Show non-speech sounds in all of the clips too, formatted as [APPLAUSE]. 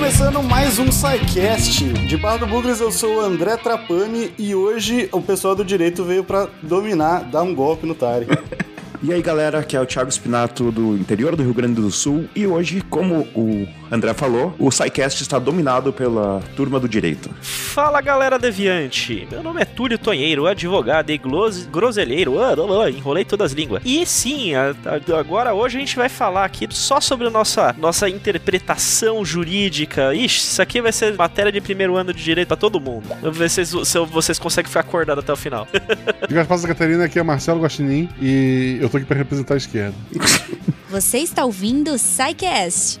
começando mais um SciCast. De Barra do Bugres, eu sou o André Trapani e hoje o pessoal do direito veio para dominar, dar um golpe no Tari. [LAUGHS] E aí galera, aqui é o Thiago Spinato do interior do Rio Grande do Sul e hoje, como o André falou, o SciCast está dominado pela turma do direito. Fala galera deviante, meu nome é Túlio Tonheiro, advogado e groselheiro, ah, enrolei todas as línguas. E sim, agora hoje a gente vai falar aqui só sobre a nossa, nossa interpretação jurídica. Ixi, isso aqui vai ser matéria de primeiro ano de direito para todo mundo. Vamos ver se, se vocês conseguem ficar acordados até o final. [LAUGHS] Diga Paz Catarina, aqui é Marcelo Guaxinim e eu tô aqui para representar a esquerda. Você está ouvindo o SciCast,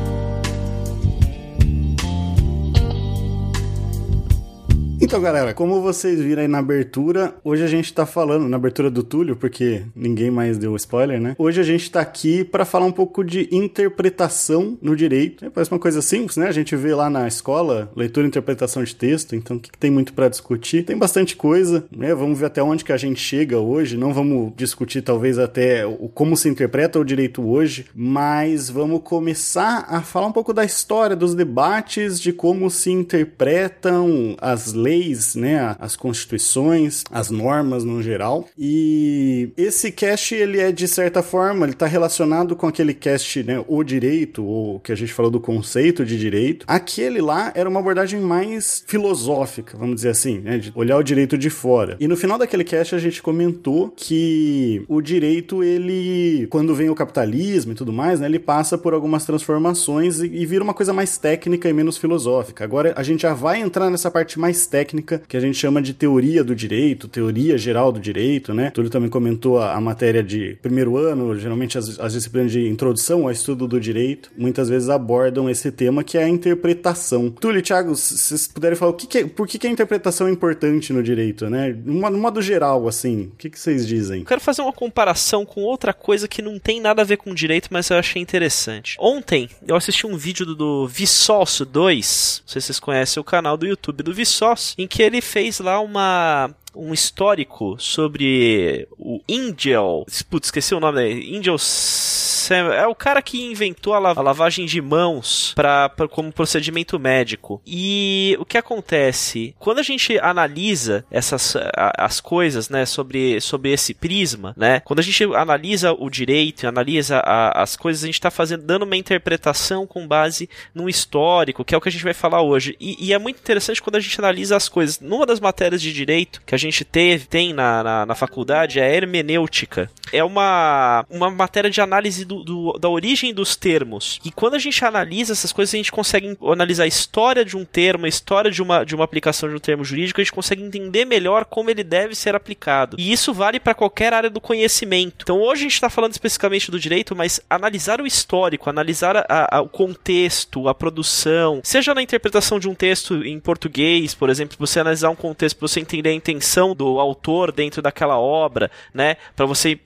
Então, galera, como vocês viram aí na abertura, hoje a gente tá falando, na abertura do Túlio, porque ninguém mais deu spoiler, né? Hoje a gente tá aqui para falar um pouco de interpretação no direito. É, parece uma coisa simples, né? A gente vê lá na escola, leitura e interpretação de texto, então o que, que tem muito para discutir? Tem bastante coisa, né? Vamos ver até onde que a gente chega hoje. Não vamos discutir, talvez, até o como se interpreta o direito hoje, mas vamos começar a falar um pouco da história, dos debates, de como se interpretam as leis leis, né, as constituições, as normas no geral. E esse cast ele é de certa forma, ele está relacionado com aquele cast, né, o direito, ou que a gente falou do conceito de direito. Aquele lá era uma abordagem mais filosófica, vamos dizer assim, né, de olhar o direito de fora. E no final daquele cast a gente comentou que o direito ele, quando vem o capitalismo e tudo mais, né, ele passa por algumas transformações e, e vira uma coisa mais técnica e menos filosófica. Agora a gente já vai entrar nessa parte mais técnica técnica que a gente chama de teoria do direito, teoria geral do direito, né? Túlio também comentou a, a matéria de primeiro ano, geralmente as, as, disciplinas de introdução ao estudo do direito, muitas vezes abordam esse tema que é a interpretação. Túlio, Thiago, se vocês puderem falar o que, que é, por que, que a interpretação é importante no direito, né? No modo geral, assim, o que, que vocês dizem? Quero fazer uma comparação com outra coisa que não tem nada a ver com direito, mas eu achei interessante. Ontem eu assisti um vídeo do, do Vsauce 2, não sei se vocês conhecem o canal do YouTube do Vsauce, em que ele fez lá uma um histórico sobre o Angel. Putz, esqueci o nome dele. Angel é o cara que inventou a, lavagem de mãos pra, pra, como procedimento médico. E o que acontece? Quando a gente analisa essas as coisas, né, sobre, sobre esse prisma, né, quando a gente analisa o direito, analisa a, as coisas, a gente está fazendo, dando uma interpretação com base num histórico, que é o que a gente vai falar hoje. E, e, é muito interessante quando a gente analisa as coisas. Numa das matérias de direito que a gente teve, tem na, na, na faculdade é a hermenêutica. É uma, uma matéria de análise do, do, da origem dos termos. E quando a gente analisa essas coisas, a gente consegue analisar a história de um termo, a história de uma, de uma aplicação de um termo jurídico, a gente consegue entender melhor como ele deve ser aplicado. E isso vale para qualquer área do conhecimento. Então hoje a gente está falando especificamente do direito, mas analisar o histórico, analisar a, a, o contexto, a produção, seja na interpretação de um texto em português, por exemplo, você analisar um contexto para você entender a intenção do autor dentro daquela obra, né? Para você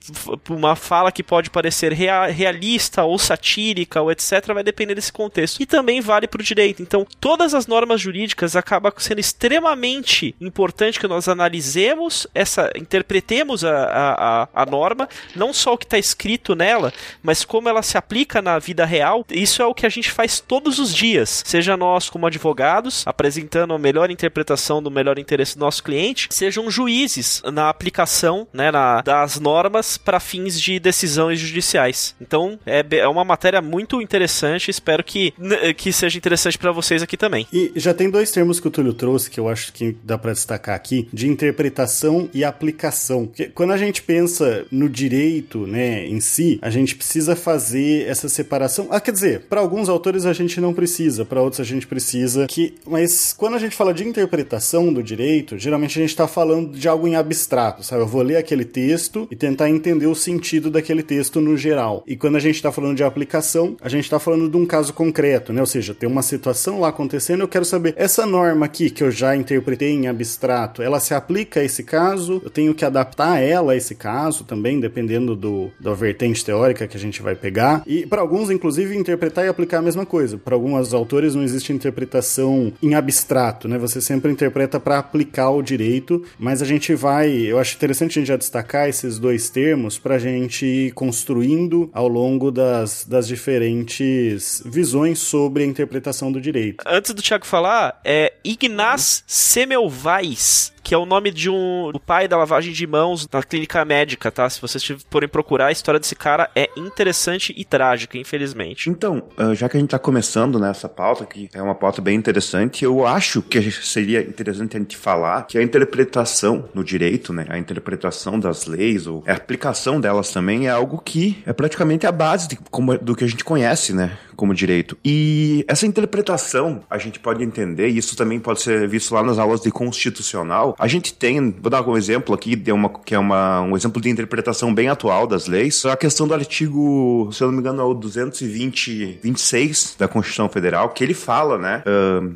uma fala que pode parecer real, realista ou satírica ou etc, vai depender desse contexto. E também vale para o direito. Então, todas as normas jurídicas acaba sendo extremamente importante que nós analisemos essa, interpretemos a, a, a norma, não só o que está escrito nela, mas como ela se aplica na vida real. Isso é o que a gente faz todos os dias, seja nós como advogados apresentando a melhor interpretação do melhor interesse do nosso cliente, sejam juízes na aplicação, né, na, das normas para fins de decisões judiciais. Então é, é uma matéria muito interessante. Espero que, que seja interessante para vocês aqui também. E já tem dois termos que o Túlio trouxe que eu acho que dá para destacar aqui: de interpretação e aplicação. Porque quando a gente pensa no direito, né, em si, a gente precisa fazer essa separação. Ah, quer dizer, para alguns autores a gente não precisa, para outros a gente precisa. Que, mas quando a gente fala de interpretação do direito, geralmente a gente está falando de algo em abstrato, sabe? Eu vou ler aquele texto e tentar entender o sentido daquele texto no geral. E quando a gente está falando de aplicação, a gente está falando de um caso concreto, né? Ou seja, tem uma situação lá acontecendo, eu quero saber, essa norma aqui que eu já interpretei em abstrato, ela se aplica a esse caso? Eu tenho que adaptar ela a esse caso também, dependendo do, da vertente teórica que a gente vai pegar. E para alguns, inclusive, interpretar e aplicar a mesma coisa. Para alguns autores não existe interpretação em abstrato, né? Você sempre interpreta para aplicar o direito mas a gente vai, eu acho interessante a gente já destacar esses dois termos para a gente ir construindo ao longo das, das diferentes visões sobre a interpretação do direito. Antes do Thiago falar, é Ignaz Semmelweis que é o nome de um o pai da lavagem de mãos na clínica médica, tá? Se vocês forem procurar, a história desse cara é interessante e trágica, infelizmente. Então, ah, já que a gente tá começando nessa pauta, que é uma pauta bem interessante, eu acho que seria interessante a gente falar que a interpretação no direito, né, a interpretação das leis, ou a aplicação delas também é algo que é praticamente a base de, como, do que a gente conhece, né, como direito. E essa interpretação, a gente pode entender, e isso também pode ser visto lá nas aulas de constitucional, a gente tem, vou dar um exemplo aqui, de uma, que é uma, um exemplo de interpretação bem atual das leis, a questão do artigo, se eu não me engano, é o 220, 26 da Constituição Federal, que ele fala, né,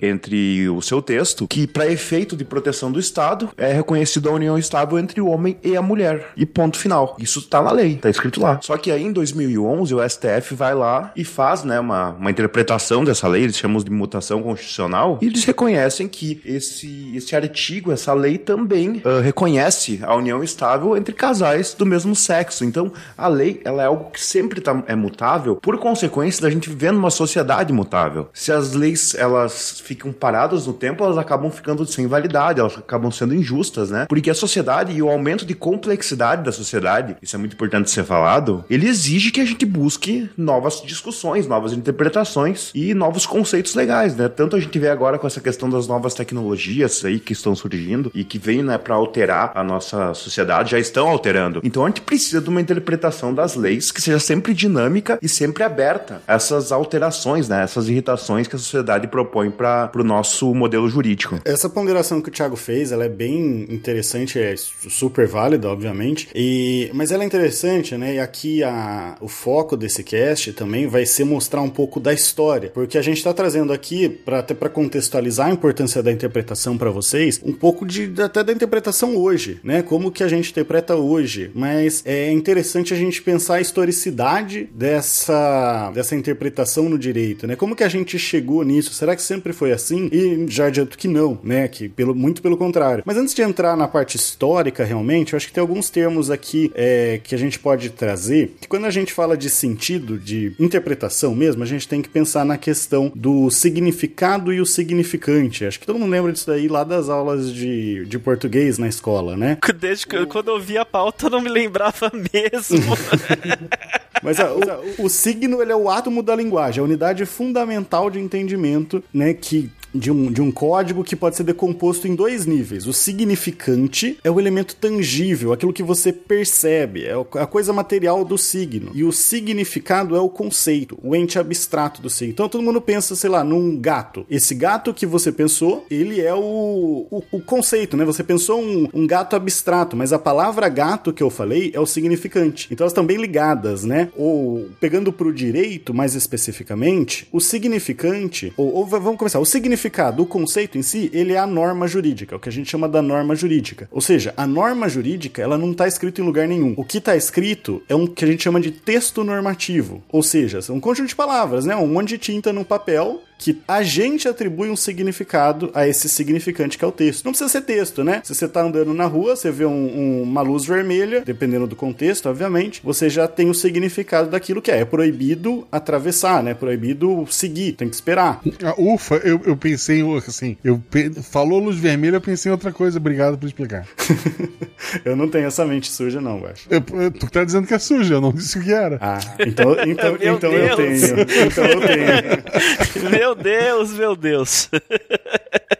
entre o seu texto, que para efeito de proteção do Estado, é reconhecido a união estável entre o homem e a mulher. E ponto final. Isso tá na lei, tá escrito lá. Só que aí em 2011 o STF vai lá e faz, né, uma, uma interpretação dessa lei, eles chamam de mutação constitucional, e eles reconhecem que esse, esse artigo, essa lei lei também uh, reconhece a união estável entre casais do mesmo sexo. Então, a lei ela é algo que sempre tá, é mutável, por consequência da gente viver numa sociedade mutável. Se as leis elas ficam paradas no tempo, elas acabam ficando sem validade, elas acabam sendo injustas, né? Porque a sociedade e o aumento de complexidade da sociedade, isso é muito importante ser falado, ele exige que a gente busque novas discussões, novas interpretações e novos conceitos legais, né? Tanto a gente vê agora com essa questão das novas tecnologias aí que estão surgindo e que vêm né, para alterar a nossa sociedade, já estão alterando. Então a gente precisa de uma interpretação das leis que seja sempre dinâmica e sempre aberta a essas alterações, né, essas irritações que a sociedade propõe para o nosso modelo jurídico. Essa ponderação que o Thiago fez, ela é bem interessante, é super válida, obviamente, e, mas ela é interessante, né? E aqui a, o foco desse cast também vai ser mostrar um pouco da história, porque a gente está trazendo aqui, para até para contextualizar a importância da interpretação para vocês, um pouco de até da interpretação hoje, né? Como que a gente interpreta hoje. Mas é interessante a gente pensar a historicidade dessa, dessa interpretação no direito, né? Como que a gente chegou nisso? Será que sempre foi assim? E já adianto que não, né? Que pelo, muito pelo contrário. Mas antes de entrar na parte histórica, realmente, eu acho que tem alguns termos aqui é, que a gente pode trazer, que quando a gente fala de sentido, de interpretação mesmo, a gente tem que pensar na questão do significado e o significante. Acho que todo mundo lembra disso daí lá das aulas de de, português na escola, né? [LAUGHS] Desde que quando eu vi a pauta eu não me lembrava [LAUGHS] mesmo. [LAUGHS] Mas o, o, signo ele é o átomo da linguagem, a unidade fundamental de entendimento, né, que de um, de um código que pode ser decomposto em dois níveis. O significante é o elemento tangível, aquilo que você percebe, é a coisa material do signo. E o significado é o conceito, o ente abstrato do signo. Então todo mundo pensa, sei lá, num gato. Esse gato que você pensou, ele é o, o, o conceito, né? Você pensou um, um gato abstrato, mas a palavra gato que eu falei é o significante. Então elas estão bem ligadas, né? Ou pegando para o direito, mais especificamente, o significante, ou, ou vamos começar, o significante significado, o conceito em si, ele é a norma jurídica, o que a gente chama da norma jurídica. Ou seja, a norma jurídica, ela não está escrita em lugar nenhum. O que está escrito é um que a gente chama de texto normativo. Ou seja, um conjunto de palavras, né? Um monte de tinta no papel que a gente atribui um significado a esse significante que é o texto. Não precisa ser texto, né? Se você tá andando na rua, você vê um, um, uma luz vermelha, dependendo do contexto, obviamente, você já tem o significado daquilo que é. É proibido atravessar, né? É proibido seguir, tem que esperar. Ah, ufa, eu, eu pensei assim, eu pe... falou luz vermelha, eu pensei em outra coisa. Obrigado por explicar. [LAUGHS] eu não tenho essa mente suja, não, acho. tu tá dizendo que é suja, eu não disse o que era. Ah, então, então, [LAUGHS] então eu tenho. Então eu tenho. [LAUGHS] Meu Deus, meu Deus. [LAUGHS]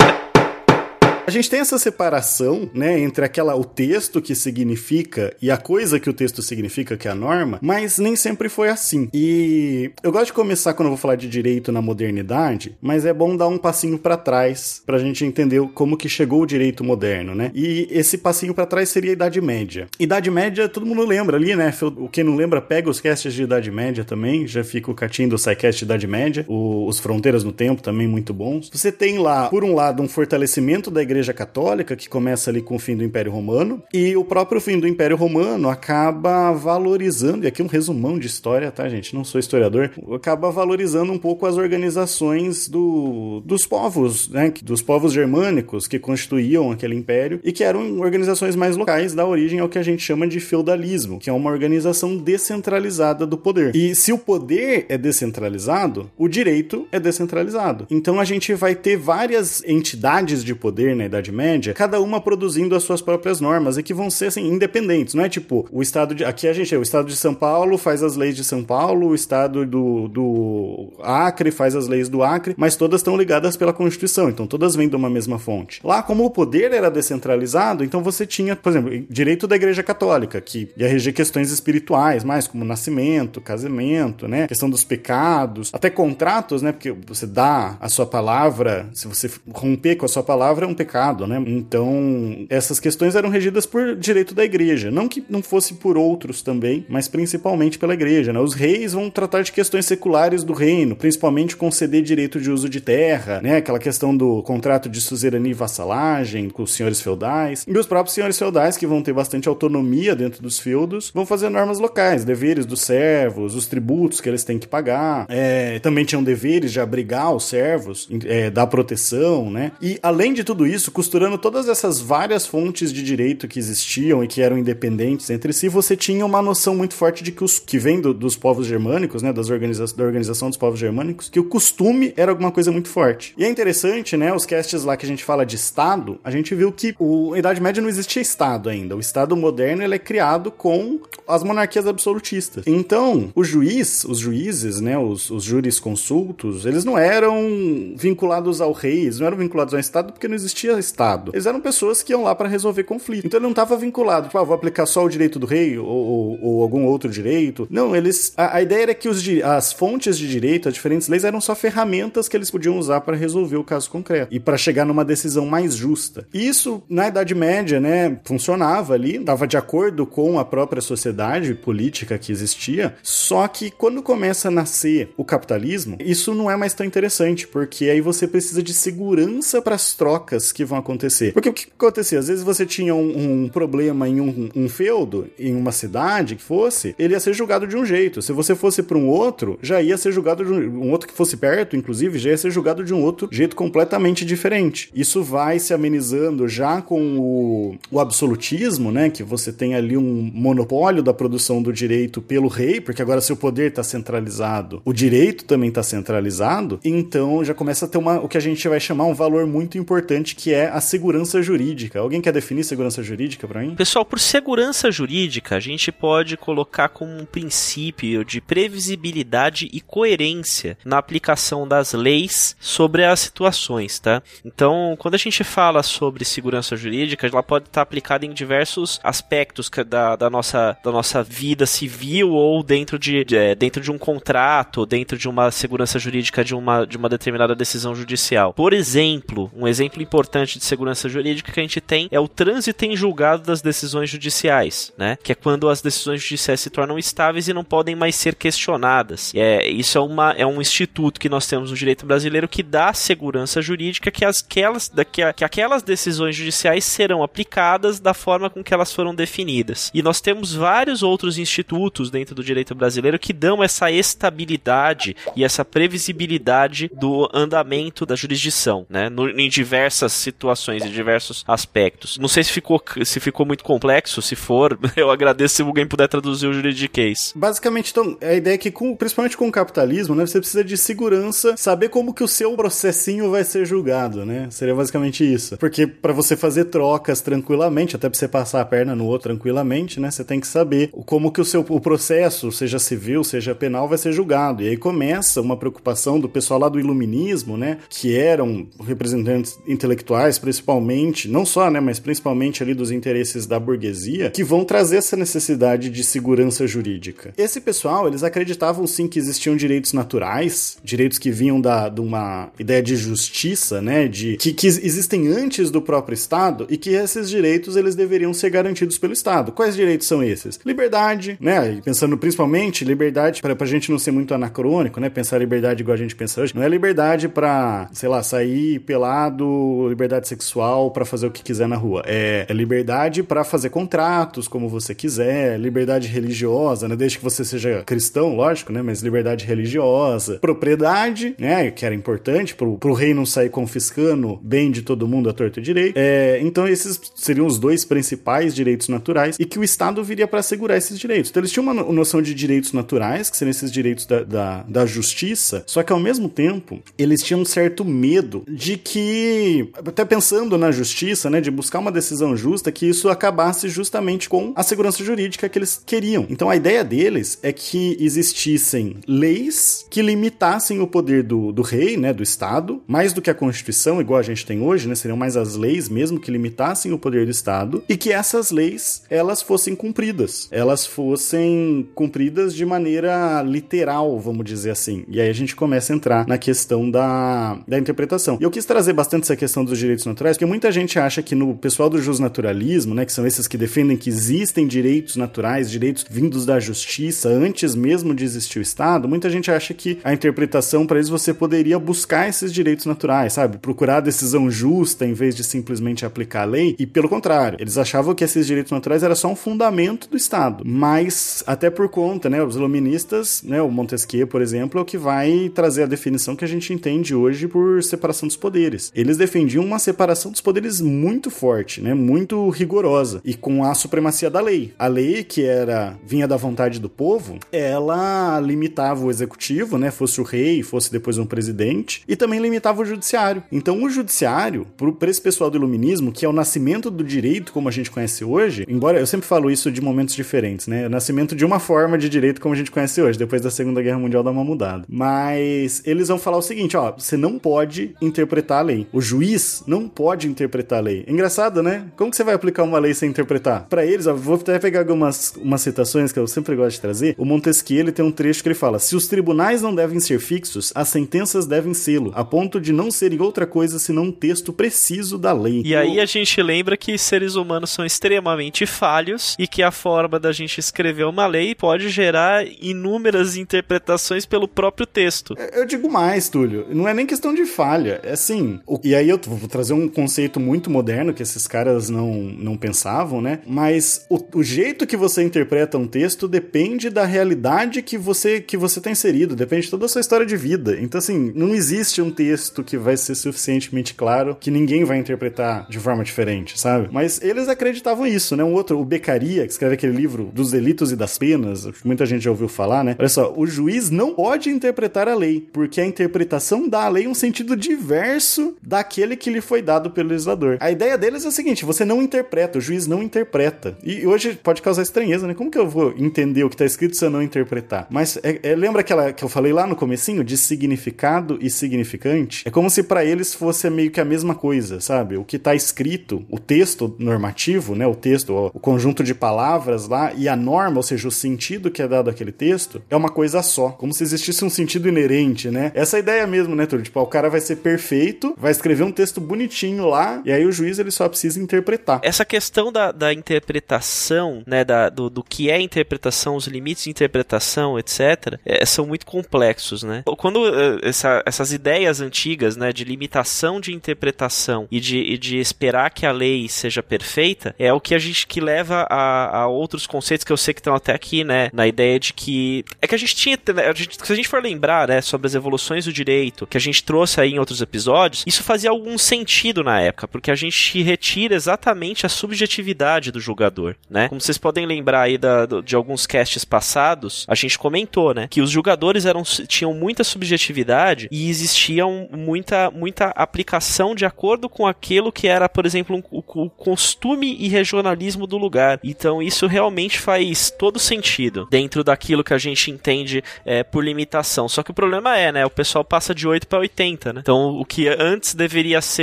A gente tem essa separação, né, entre aquela o texto que significa e a coisa que o texto significa, que é a norma, mas nem sempre foi assim. E eu gosto de começar quando eu vou falar de direito na modernidade, mas é bom dar um passinho para trás pra gente entender como que chegou o direito moderno, né? E esse passinho para trás seria a Idade Média. Idade Média, todo mundo lembra ali, né? O que não lembra, pega os casts de Idade Média também, já fica o catinho do SciCast de Idade Média, o, os Fronteiras no Tempo também muito bons. Você tem lá, por um lado, um fortalecimento da igreja Igreja Católica, que começa ali com o fim do Império Romano, e o próprio fim do Império Romano acaba valorizando, e aqui um resumão de história, tá, gente? Não sou historiador, acaba valorizando um pouco as organizações do, dos povos, né? Dos povos germânicos que constituíam aquele império e que eram organizações mais locais, da origem ao que a gente chama de feudalismo, que é uma organização descentralizada do poder. E se o poder é descentralizado, o direito é descentralizado. Então a gente vai ter várias entidades de poder na Idade Média, cada uma produzindo as suas próprias normas e que vão ser assim independentes, não é tipo o estado de aqui a gente é o estado de São Paulo faz as leis de São Paulo, o estado do, do Acre faz as leis do Acre, mas todas estão ligadas pela Constituição, então todas vêm de uma mesma fonte. Lá como o poder era descentralizado, então você tinha, por exemplo, direito da Igreja Católica, que ia reger questões espirituais, mais como nascimento, casamento, né, questão dos pecados, até contratos, né, porque você dá a sua palavra, se você romper com a sua palavra é um pecado, né? Então, essas questões eram regidas por direito da igreja, não que não fosse por outros também, mas principalmente pela igreja, né? Os reis vão tratar de questões seculares do reino, principalmente conceder direito de uso de terra, né? Aquela questão do contrato de suzerania e vassalagem com os senhores feudais. E os próprios senhores feudais, que vão ter bastante autonomia dentro dos feudos, vão fazer normas locais, deveres dos servos, os tributos que eles têm que pagar. É, também tinham deveres de abrigar os servos, é, dar proteção, né? E além de tudo isso, costurando todas essas várias fontes de direito que existiam e que eram independentes entre si, você tinha uma noção muito forte de que os que vem do, dos povos germânicos, né, das organiza da organização dos povos germânicos, que o costume era alguma coisa muito forte. E é interessante, né, os casts lá que a gente fala de Estado, a gente viu que o, na Idade Média não existia Estado ainda. O Estado moderno ele é criado com as monarquias absolutistas. Então, o juiz, os juízes, né, os, os jurisconsultos, eles não eram vinculados ao rei, eles não eram vinculados ao Estado porque não existia Estado. Eles eram pessoas que iam lá para resolver conflito. Então ele não estava vinculado, tipo, ah, vou aplicar só o direito do rei ou, ou, ou algum outro direito. Não, eles. A, a, ideia era que os, as fontes de direito, as diferentes leis, eram só ferramentas que eles podiam usar para resolver o caso concreto e para chegar numa decisão mais justa. Isso, na Idade Média, né, funcionava ali, estava de acordo com a própria sociedade política que existia, só que quando começa a nascer o capitalismo, isso não é mais tão interessante, porque aí você precisa de segurança para as trocas que vão acontecer. Porque o que acontecia? Às vezes você tinha um, um problema em um, um, feudo, em uma cidade que fosse, ele ia ser julgado de um jeito. Se você fosse para um outro, já ia ser julgado de um, um outro que fosse perto, inclusive, já ia ser julgado de um outro jeito completamente diferente. Isso vai se amenizando já com o, o absolutismo, né? Que você tem ali um monopólio da produção do direito pelo rei, porque agora seu poder está centralizado, o direito também está centralizado, então já começa a ter uma, o que a gente vai chamar um valor muito importante que é a segurança jurídica. Alguém quer definir segurança jurídica para mim? Pessoal, por segurança jurídica, a gente pode colocar como um princípio de previsibilidade e coerência na aplicação das leis sobre as situações, tá? Então, quando a gente fala sobre segurança jurídica, ela pode estar aplicada em diversos aspectos da, da, nossa, da nossa vida civil ou dentro de, de é, dentro de um contrato, dentro de uma segurança jurídica de uma, de uma determinada decisão judicial. Por exemplo, um exemplo importante de segurança jurídica que a gente tem é o trânsito em julgado das decisões judiciais, né? Que é quando as decisões judiciais se tornam estáveis e não podem mais ser questionadas. É, isso é, uma, é um instituto que nós temos no direito brasileiro que dá segurança jurídica que, as, aquelas, que, que aquelas decisões judiciais serão aplicadas da forma com que elas foram definidas. E nós temos vários outros institutos dentro do direito brasileiro que dão essa estabilidade e essa previsibilidade do andamento da jurisdição, né? No, em diversas situações, em diversos aspectos. Não sei se ficou, se ficou muito complexo, se for, [LAUGHS] eu agradeço se alguém puder traduzir o juridiquês. Basicamente, então, a ideia é que, com, principalmente com o capitalismo, né, você precisa de segurança, saber como que o seu processinho vai ser julgado, né? Seria basicamente isso. Porque para você fazer trocas tranquilamente, até pra você passar a perna no outro tranquilamente, né, você tem que saber como que o seu o processo, seja civil, seja penal, vai ser julgado. E aí começa uma preocupação do pessoal lá do iluminismo, né, que eram representantes intelectuais, principalmente, não só, né, mas principalmente ali dos interesses da burguesia, que vão trazer essa necessidade de segurança jurídica. Esse pessoal, eles acreditavam sim que existiam direitos naturais, direitos que vinham da, de uma ideia de justiça, né, de que, que existem antes do próprio Estado e que esses direitos eles deveriam ser garantidos pelo Estado. Quais direitos são esses? Liberdade, né, pensando principalmente liberdade para a gente não ser muito anacrônico, né, pensar liberdade igual a gente pensa hoje, não é liberdade para, sei lá, sair pelado, liberdade sexual para fazer o que quiser na rua. É, é liberdade para fazer contratos como você quiser, liberdade religiosa, né? Desde que você seja cristão, lógico, né? Mas liberdade religiosa, propriedade, né? Que era importante pro, pro rei não sair confiscando bem de todo mundo a torta direito. É, então esses seriam os dois principais direitos naturais e que o Estado viria para assegurar esses direitos. Então eles tinham uma noção de direitos naturais, que seriam esses direitos da, da, da justiça, só que ao mesmo tempo eles tinham um certo medo de que, até pensando na justiça, né, de buscar uma decisão justa, que isso acabasse justamente com a segurança jurídica que eles queriam. Então a ideia deles é que existissem leis que limitassem o poder do, do rei, né, do Estado, mais do que a Constituição, igual a gente tem hoje, né, seriam mais as leis mesmo que limitassem o poder do Estado, e que essas leis elas fossem cumpridas, elas fossem cumpridas de maneira literal, vamos dizer assim. E aí a gente começa a entrar na questão da, da interpretação. E eu quis trazer bastante essa questão dos direitos naturais, porque muita gente acha que no pessoal do justnaturalismo, né, que são esses que defendem que existem direitos naturais, direitos vindos da justiça antes mesmo de existir o Estado, muita gente acha que a interpretação para eles você poderia buscar esses direitos naturais, sabe? Procurar a decisão justa em vez de simplesmente aplicar a lei. E pelo contrário, eles achavam que esses direitos naturais era só um fundamento do Estado. Mas até por conta, né, os iluministas, né, o Montesquieu, por exemplo, é o que vai trazer a definição que a gente entende hoje por separação dos poderes. Eles defendiam uma separação dos poderes muito forte, né, muito rigorosa e com a supremacia da lei. A lei que era vinha da vontade do povo, ela limitava o executivo, né, fosse o rei, fosse depois um presidente, e também limitava o judiciário. Então, o judiciário, para esse pessoal do iluminismo, que é o nascimento do direito como a gente conhece hoje, embora eu sempre falo isso de momentos diferentes, né, o nascimento de uma forma de direito como a gente conhece hoje, depois da Segunda Guerra Mundial dá uma mudada. Mas eles vão falar o seguinte, ó, você não pode interpretar a lei. O juiz não pode interpretar a lei. Engraçado, né? Como que você vai aplicar uma lei sem interpretar? Para eles, ó, vou até pegar algumas umas citações que eu sempre gosto de trazer. O Montesquieu, ele tem um trecho que ele fala: "Se os tribunais não devem ser fixos, as sentenças devem sê-lo, a ponto de não serem outra coisa senão um texto preciso da lei." E aí a gente lembra que seres humanos são extremamente falhos e que a forma da gente escrever uma lei pode gerar inúmeras interpretações pelo próprio texto. Eu digo mais, Túlio, não é nem questão de falha, é assim. O, e aí eu vou trazer um conceito muito moderno que esses caras não, não pensavam, né? Mas o, o jeito que você interpreta um texto depende da realidade que você que você tá inserido, depende de toda a sua história de vida. Então, assim, não existe um texto que vai ser suficientemente claro que ninguém vai interpretar de forma diferente, sabe? Mas eles acreditavam isso, né? Um outro, o Beccaria, que escreve aquele livro dos delitos e das penas, muita gente já ouviu falar, né? Olha só, o juiz não pode interpretar a lei, porque a interpretação dá à lei um sentido diverso daquele que lhe foi dado pelo legislador. A ideia deles é o seguinte: você não interpreta, o juiz não interpreta. E hoje pode causar estranheza, né? Como que eu vou entender o que tá escrito se eu não interpretar? Mas é, é, lembra aquela que eu falei lá no comecinho de significado e significante? É como se para eles fosse meio que a mesma coisa, sabe? O que tá escrito, o texto normativo, né? O texto, o conjunto de palavras lá e a norma, ou seja, o sentido que é dado àquele texto, é uma coisa só. Como se existisse um sentido inerente, né? Essa é ideia mesmo, né, Túlio? Tipo, o cara vai ser perfeito, vai escrever um texto bonitinho lá, e aí o juiz ele só precisa interpretar. Essa questão da, da interpretação, né, da, do, do que é interpretação, os limites de interpretação, etc., é, são muito complexos, né? Quando é, essa, essas ideias antigas, né, de limitação de interpretação e de, e de esperar que a lei seja perfeita, é o que a gente que leva a, a outros conceitos que eu sei que estão até aqui, né, na ideia de que é que a gente tinha, né, a gente, se a gente for lembrar, né, sobre as evoluções do direito que a gente trouxe aí em outros episódios, isso fazia algum sentido na época, porque a gente retira exatamente a subjetividade do julgador, né? Como vocês podem lembrar aí da, de alguns casts passados, a gente comentou, né, que os julgadores eram, tinham muita subjetividade e existia muita, muita aplicação de acordo com aquilo que era, por exemplo, um, o, o costume e regionalismo do lugar. Então isso realmente faz todo sentido dentro daquilo que a gente entende é, por limitação. Só que o problema é, né, o pessoal passa de 8 para 80, né? Então o que antes deveria ser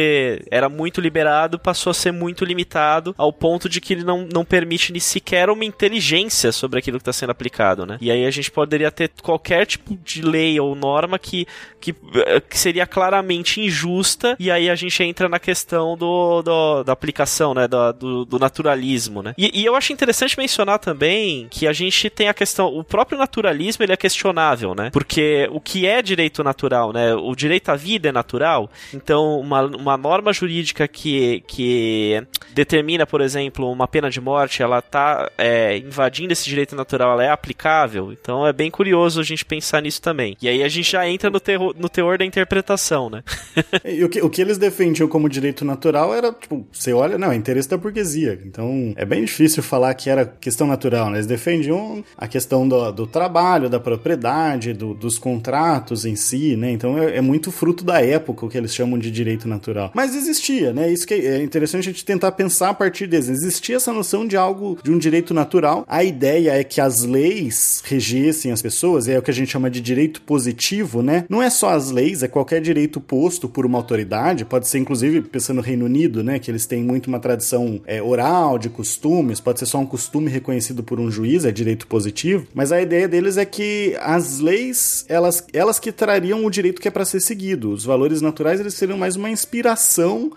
era muito liberado passou a ser muito limitado ao ponto de que ele não, não permite nem sequer uma inteligência sobre aquilo que está sendo aplicado, né? E aí a gente poderia ter qualquer tipo de lei ou norma que, que, que seria claramente injusta e aí a gente entra na questão do, do da aplicação, né? Do, do, do naturalismo, né? E, e, eu acho interessante mencionar também que a gente tem a questão, o próprio naturalismo ele é questionável, né? Porque o que é direito natural, né? O direito à vida é natural, então uma, uma uma norma jurídica que, que determina, por exemplo, uma pena de morte, ela está é, invadindo esse direito natural, ela é aplicável. Então é bem curioso a gente pensar nisso também. E aí a gente já entra no, terror, no teor da interpretação, né? [LAUGHS] e o que, o que eles defendiam como direito natural era, tipo, você olha, não, é interesse da burguesia. Então é bem difícil falar que era questão natural, né? Eles defendiam a questão do, do trabalho, da propriedade, do, dos contratos em si, né? Então é, é, muito fruto da época o que eles chamam de direito natural. Mas existia, né? Isso que é interessante a gente tentar pensar a partir deles. Existia essa noção de algo, de um direito natural. A ideia é que as leis regessem as pessoas, é o que a gente chama de direito positivo, né? Não é só as leis, é qualquer direito posto por uma autoridade, pode ser inclusive pensando no Reino Unido, né? Que eles têm muito uma tradição é, oral, de costumes, pode ser só um costume reconhecido por um juiz, é direito positivo. Mas a ideia deles é que as leis, elas, elas que trariam o direito que é para ser seguido. Os valores naturais, eles seriam mais uma inspiração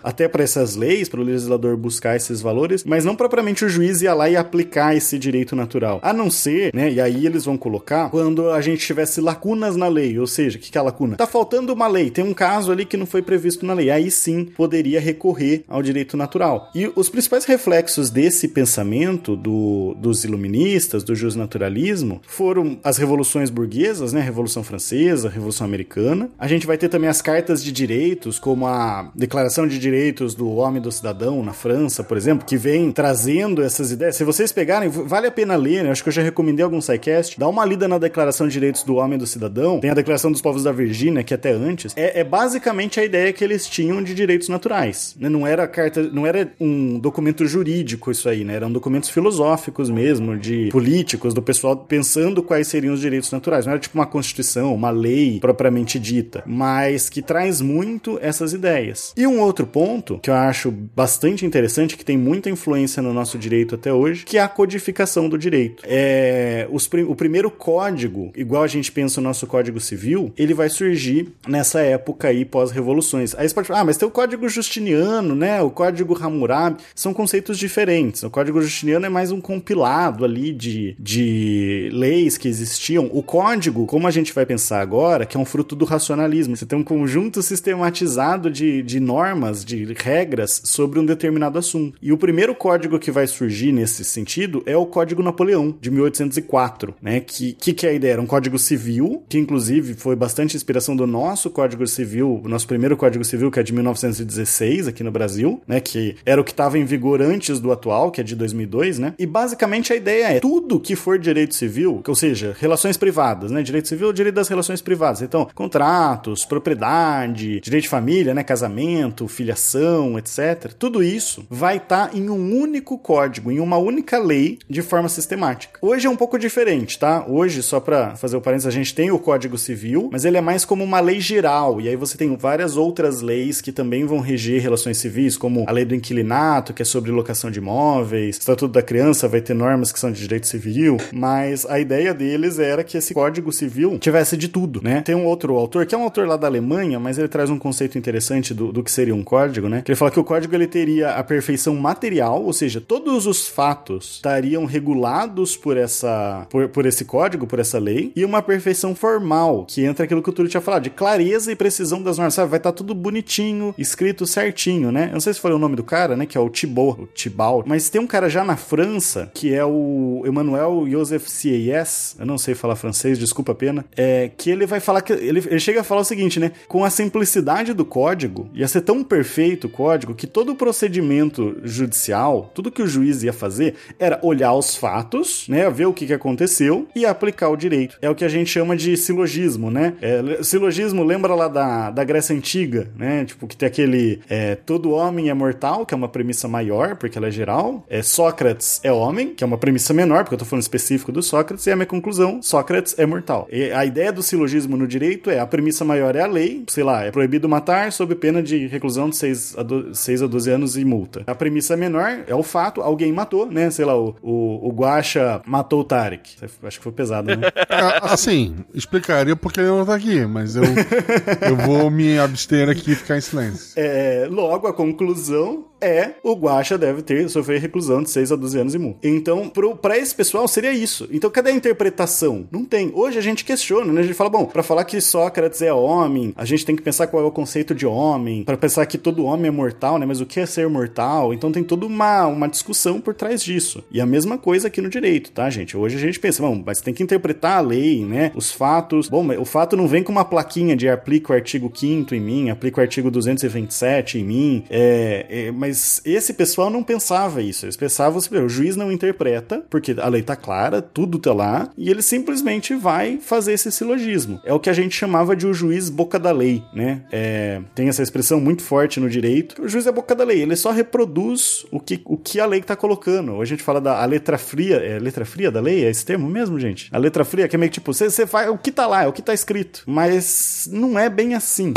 até para essas leis, para o legislador buscar esses valores, mas não propriamente o juiz ir lá e aplicar esse direito natural. A não ser, né? E aí eles vão colocar quando a gente tivesse lacunas na lei, ou seja, o que, que é lacuna? Tá faltando uma lei, tem um caso ali que não foi previsto na lei. Aí sim poderia recorrer ao direito natural. E os principais reflexos desse pensamento do, dos iluministas, do justnaturalismo, foram as revoluções burguesas, né? A Revolução Francesa, a Revolução Americana. A gente vai ter também as cartas de direitos, como a Declaração de Direitos do Homem e do Cidadão na França, por exemplo, que vem trazendo essas ideias. Se vocês pegarem, vale a pena ler, né? Acho que eu já recomendei algum sidecast. Dá uma lida na Declaração de Direitos do Homem e do Cidadão. Tem a Declaração dos Povos da Virgínia, que é até antes. É, é basicamente a ideia que eles tinham de direitos naturais. Né? Não era carta, não era um documento jurídico isso aí, né? Eram documentos filosóficos mesmo, de políticos, do pessoal pensando quais seriam os direitos naturais. Não era tipo uma constituição, uma lei propriamente dita, mas que traz muito essas ideias. E um outro ponto que eu acho bastante interessante, que tem muita influência no nosso direito até hoje, que é a codificação do direito. É, os, o primeiro código, igual a gente pensa no nosso Código Civil, ele vai surgir nessa época aí pós-revoluções. Aí você pode falar, ah, mas tem o Código Justiniano, né? O Código Hammurabi, são conceitos diferentes. O Código Justiniano é mais um compilado ali de, de leis que existiam. O código, como a gente vai pensar agora, que é um fruto do racionalismo. Você tem um conjunto sistematizado de, de normas, de regras sobre um determinado assunto. E o primeiro código que vai surgir nesse sentido é o Código Napoleão, de 1804, né? Que, que, que é a ideia? Era um código civil, que inclusive foi bastante inspiração do nosso Código Civil, o nosso primeiro Código Civil, que é de 1916, aqui no Brasil, né? Que era o que estava em vigor antes do atual, que é de 2002, né? E basicamente a ideia é tudo que for direito civil, ou seja, relações privadas, né? Direito civil direito das relações privadas. Então, contratos, propriedade, direito de família, né? Casamento, filiação, etc. Tudo isso vai estar tá em um único código, em uma única lei, de forma sistemática. Hoje é um pouco diferente, tá? Hoje, só para fazer o parênteses, a gente tem o Código Civil, mas ele é mais como uma lei geral. E aí você tem várias outras leis que também vão reger relações civis, como a lei do inquilinato, que é sobre locação de imóveis, Estatuto da Criança vai ter normas que são de direito civil, mas a ideia deles era que esse Código Civil tivesse de tudo, né? Tem um outro autor, que é um autor lá da Alemanha, mas ele traz um conceito interessante do, do que seria um código, né? Que ele fala que o código ele teria a perfeição material, ou seja, todos os fatos estariam regulados por essa por, por esse código, por essa lei, e uma perfeição formal, que entra aquilo que o Túlio tinha falado, de clareza e precisão das normas, sabe? Vai estar tá tudo bonitinho, escrito certinho, né? Eu não sei se foi o nome do cara, né? Que é o Thibaut, o Thibaut, mas tem um cara já na França, que é o Emmanuel Joseph Sieyès, eu não sei falar francês, desculpa a pena, é que ele vai falar que ele, ele chega a falar o seguinte, né? Com a simplicidade do código, ia ser tão perfeito o código que todo o procedimento judicial, tudo que o juiz ia fazer era olhar os fatos, né? Ver o que, que aconteceu e aplicar o direito. É o que a gente chama de silogismo, né? É, silogismo lembra lá da, da Grécia Antiga, né? Tipo, que tem aquele é, todo homem é mortal, que é uma premissa maior, porque ela é geral. É, Sócrates é homem, que é uma premissa menor, porque eu tô falando específico do Sócrates, e a minha conclusão, Sócrates é mortal. E a ideia do silogismo no direito é a premissa maior é a lei, sei lá, é proibido matar sob pena de reclusão de 6 a, 6 a 12 anos e multa. A premissa menor é o fato, alguém matou, né? Sei lá, o, o, o Guacha matou o Tarek. Acho que foi pesado, né? Ah, [LAUGHS] assim, explicaria porque ele não tá aqui, mas eu, eu vou me abster aqui e ficar em silêncio. É, logo, a conclusão é o Guacha deve ter sofrer reclusão de 6 a 12 anos e mu. Então, pro, pra esse pessoal seria isso. Então, cadê a interpretação? Não tem. Hoje a gente questiona, né? A gente fala, bom, pra falar que Sócrates é homem, a gente tem que pensar qual é o conceito de homem, para pensar que todo homem é mortal, né? Mas o que é ser mortal? Então tem toda uma, uma discussão por trás disso. E a mesma coisa aqui no direito, tá, gente? Hoje a gente pensa, bom, mas tem que interpretar a lei, né? Os fatos. Bom, o fato não vem com uma plaquinha de aplica o artigo 5 em mim, aplica o artigo 227 em mim, é, é, mas esse pessoal não pensava isso. Eles pensavam assim, o juiz não interpreta, porque a lei tá clara, tudo tá lá, e ele simplesmente vai fazer esse silogismo. É o que a gente chamava de o juiz boca da lei, né? É, tem essa expressão muito forte no direito. O juiz é boca da lei, ele só reproduz o que, o que a lei tá colocando. Ou a gente fala da letra fria, é letra fria da lei? É esse termo mesmo, gente? A letra fria que é meio que tipo, você faz o que tá lá, é o que tá escrito. Mas não é bem assim.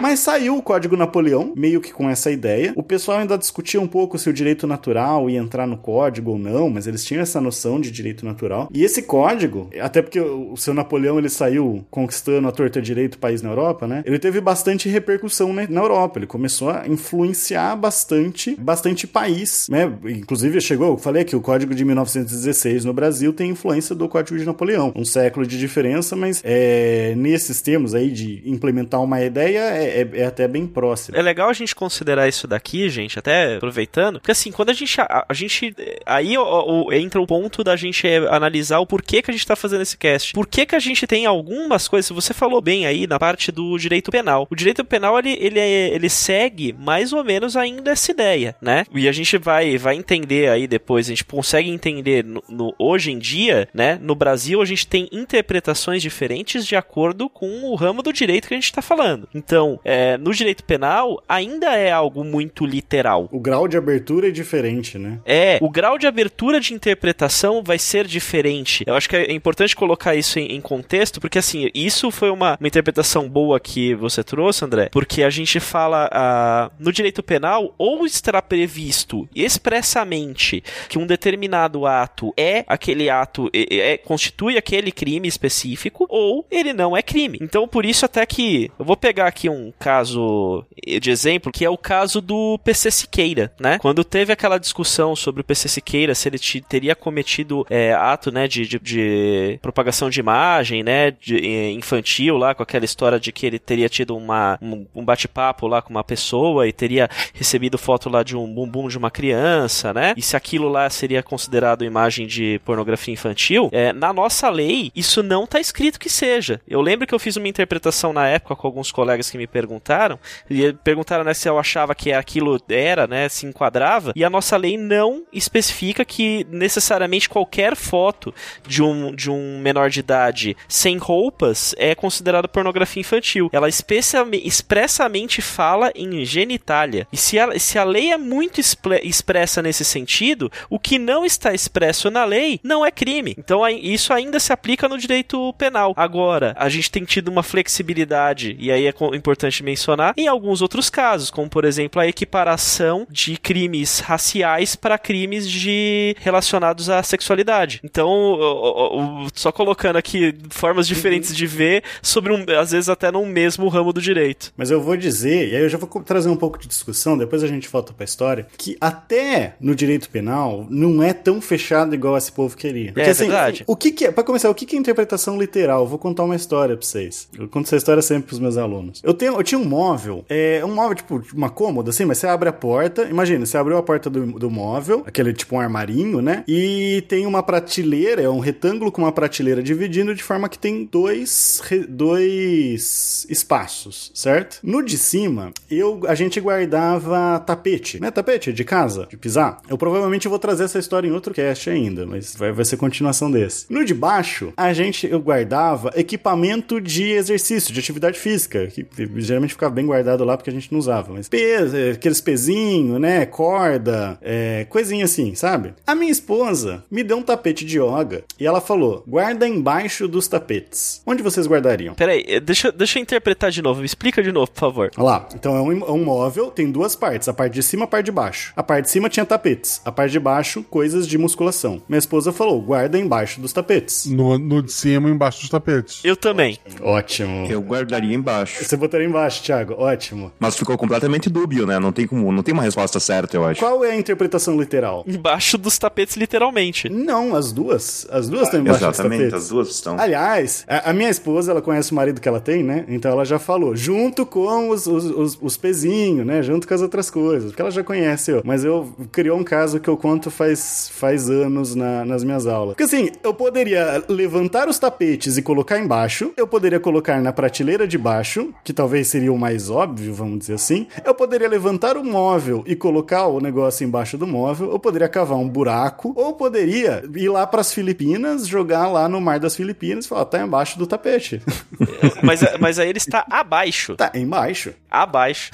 Mas saiu o Código Napoleão, meio que com essa ideia. O pessoal ainda discutia um pouco se o direito natural ia entrar no código ou não, mas eles tinham essa noção de direito natural. E esse código, até porque o seu Napoleão ele saiu conquistando a torta direito país na Europa, né? Ele teve bastante repercussão na Europa. Ele começou a influenciar bastante, bastante país, né? Inclusive chegou, eu falei que o Código de 1916 no Brasil tem influência do Código de Napoleão. Um século de diferença, mas é, nesses termos aí de implementar uma ideia é é, é, até bem próximo. É legal a gente considerar isso daqui, gente, até aproveitando, porque assim, quando a gente. A, a gente aí ó, ó, entra o ponto da gente analisar o porquê que a gente tá fazendo esse cast. Por que, que a gente tem algumas coisas, você falou bem aí na parte do direito penal. O direito penal, ele, ele, é, ele segue mais ou menos ainda essa ideia, né? E a gente vai, vai entender aí depois, a gente consegue entender no, no hoje em dia, né? No Brasil, a gente tem interpretações diferentes de acordo com o ramo do direito que a gente tá falando. Então, é, no direito penal, ainda é algo muito literal. O grau de abertura é diferente, né? É, o grau de abertura de interpretação vai ser diferente. Eu acho que é importante colocar isso em, em contexto, porque assim, isso foi uma, uma, interpretação boa que você trouxe, André, porque a gente fala uh, no direito penal, ou estará previsto expressamente que um determinado ato é aquele ato, é, é, constitui aquele crime específico, ou ele não é crime. Então, por isso, até que eu vou pegar aqui um caso de exemplo, que é o caso do PC Siqueira, né? Quando teve aquela discussão sobre o PC Siqueira, se ele teria cometido é, ato, né, de, de, de, propagação de imagem, né, de, é, infantil lá, com aquela história de que ele teria tido uma, um, um bate-papo lá com uma pessoa e teria recebido foto lá de um bumbum de uma criança, né? E se aquilo lá seria considerado imagem de pornografia infantil, é, na nossa lei, isso não está escrito que seja. Eu lembro que eu fiz uma interpretação na época com alguns colegas que me perguntaram, e perguntaram né, se eu achava que aquilo era, né, se enquadrava, e a nossa lei não especifica que necessariamente qualquer foto de um, de um menor de idade sem roupas é considerada pornografia infantil. Ela expressamente fala em genitália. E se a, se a lei é muito expressa nesse sentido, o que não está expresso na lei não é crime. Então isso ainda se aplica no direito penal. Agora, a gente tem tido uma flexibilidade, e aí é importante importante mencionar, em alguns outros casos, como por exemplo a equiparação de crimes raciais para crimes de relacionados à sexualidade. Então, só colocando aqui formas diferentes de ver sobre um, às vezes até no mesmo ramo do direito. Mas eu vou dizer, e aí eu já vou trazer um pouco de discussão, depois a gente volta para a história, que até no direito penal não é tão fechado igual esse povo queria. Porque, é assim, verdade. O que, que é, para começar, o que, que é interpretação literal? Eu vou contar uma história para vocês. Eu conto essa história sempre pros meus alunos. Eu tenho eu tinha um móvel, é um móvel, tipo, uma cômoda, assim, mas você abre a porta, imagina, você abriu a porta do, do móvel, aquele tipo um armarinho, né? E tem uma prateleira, é um retângulo com uma prateleira dividindo de forma que tem dois, dois espaços, certo? No de cima, eu, a gente guardava tapete, né? Tapete de casa, de pisar. Eu provavelmente vou trazer essa história em outro cast ainda, mas vai, vai ser continuação desse. No de baixo, a gente, eu guardava equipamento de exercício, de atividade física, que geralmente ficava bem guardado lá porque a gente não usava. Mas peso, é, aqueles pezinhos, né? Corda, é, coisinha assim, sabe? A minha esposa me deu um tapete de yoga e ela falou: guarda embaixo dos tapetes. Onde vocês guardariam? Peraí, eh, deixa, deixa eu interpretar de novo. Me explica de novo, por favor. Olha lá, então é um, é um móvel, tem duas partes, a parte de cima e a parte de baixo. A parte de cima tinha tapetes, a parte de baixo, coisas de musculação. Minha esposa falou: guarda embaixo dos tapetes. No, no de cima, embaixo dos tapetes. Eu também. Ótimo. Eu guardaria embaixo. Você botaria embaixo, Thiago. Ótimo. Mas ficou completamente dúbio, né? Não tem como, não tem uma resposta certa, eu acho. Qual é a interpretação literal? Embaixo dos tapetes, literalmente. Não, as duas. As duas estão embaixo Exatamente, dos tapetes. as duas estão. Aliás, a, a minha esposa, ela conhece o marido que ela tem, né? Então ela já falou, junto com os, os, os, os pezinhos, né? Junto com as outras coisas. Porque ela já conhece eu. Mas eu criou um caso que eu conto faz, faz anos na- nas minhas aulas. Porque assim, eu poderia levantar os tapetes e colocar embaixo. Eu poderia colocar na prateleira de baixo, que talvez seria o mais óbvio, vamos dizer assim. Eu poderia levantar o móvel e colocar o negócio embaixo do móvel. Eu poderia cavar um buraco. Ou poderia ir lá pras Filipinas, jogar lá no mar das Filipinas e falar, tá embaixo do tapete. [LAUGHS] mas, mas aí ele está abaixo. tá embaixo. Abaixo.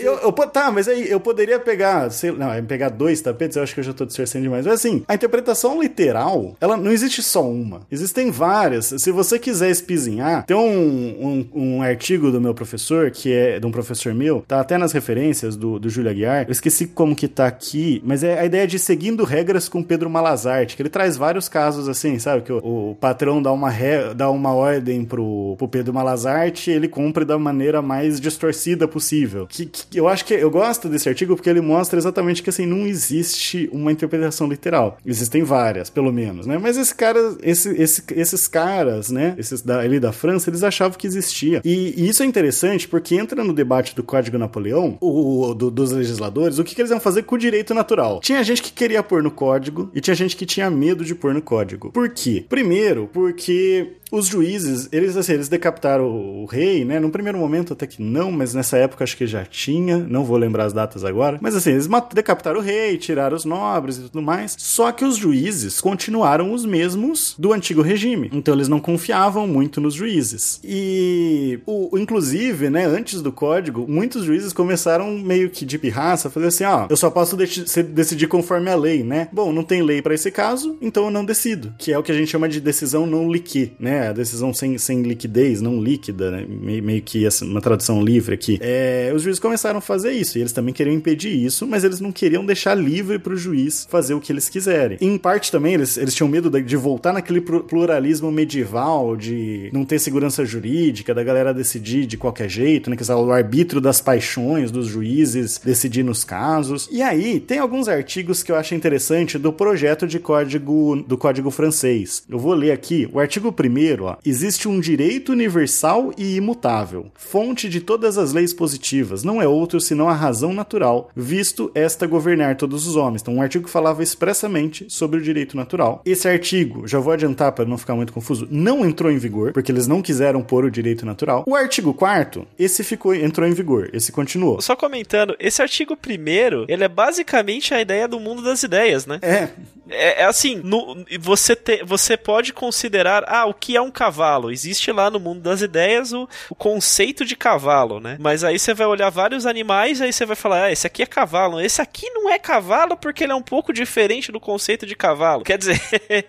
Eu- eu tá, mas aí eu poderia pegar, sei, não, é pegar dois tapetes, eu acho que eu já tô distorcendo demais. Mas assim, a interpretação literal, ela não existe só uma. Existem várias. Se você quiser espizinhar, tem um, um, um artigo do meu professor, que é de um professor meu, tá até nas referências do, do Júlio Aguiar. Eu esqueci como que tá aqui, mas é a ideia de seguindo regras com Pedro Malazarte, que ele traz vários casos assim, sabe? Que o, o patrão dá uma, re- dá uma ordem pro, pro Pedro Malazarte ele cumpre da maneira mais distorcida possível. Que, que eu acho que eu gosto desse artigo porque ele mostra exatamente que assim não existe uma interpretação literal. Existem várias, pelo menos, né? Mas esse cara, esse, esse- esses caras, né? Esses da, ali da França, eles achavam que existia. E, e isso é interessante porque entra no debate do Código Napoleão, o, o- do- dos legisladores, o que, que eles iam fazer com o direito natural. Tinha gente que queria pôr no código e tinha gente que tinha medo de pôr no código. Por quê? Primeiro, porque os juízes, eles assim, eles decapitaram o, rei, né? Num primeiro momento até que não, mas nessa época acho que já tinha, não vou lembrar as datas agora. Mas assim, eles decapitaram o rei, tiraram os nobres e tudo mais. Só que os juízes continuaram os mesmos do antigo regime. Então eles não confiavam muito nos juízes. E o, inclusive, né, antes do código, muitos juízes começaram meio que de pirraça, fazer assim, ó, eu só posso se- decidir conforme a lei, né? Bom, não tem lei pra esse caso, então eu não decido, que é o que a gente chama de decisão não liqui, né? A decisão sem, sem liquidez, não líquida, né? Meio, meio que essa, uma tradução livre aqui. É, os juízes começaram a fazer isso, e eles também queriam impedir isso, mas eles não queriam deixar livre pro juiz fazer o que eles quiserem. Em parte também, eles, eles tinham medo de, de voltar naquele plu- pluralismo medieval, de não ter segurança jurídica, da galera decidir de qualquer jeito, né? Que é o arbítrio das paixões dos juízes decidir nos casos. E aí, tem alguns artigos que eu acho interessante do projeto de código do código francês. Eu vou ler aqui. O artigo 1 ó. Existe um direito universal e imutável, fonte de todas as leis positivas, não é outro senão a razão natural, visto esta governar todos os homens. Então, um artigo que falava expressamente sobre o direito natural. Esse artigo, já vou adiantar para não ficar muito confuso, não entrou em vigor, porque eles não quiseram pôr o direito natural. O artigo 4 esse ficou entrou em vigor, esse continuou. Só comentando, esse artigo primeiro, ele é basicamente a ideia do mundo das ideias, né? É, É, é assim, no- você, te- você pode considerar, ah, o que é um cavalo? Existe lá no mundo das ideias o, o conceito de cavalo, né? Mas aí você vai olhar vários animais, aí você vai falar, ah, esse aqui é cavalo, esse aqui não é cavalo porque ele é um pouco diferente do conceito de cavalo. Quer dizer,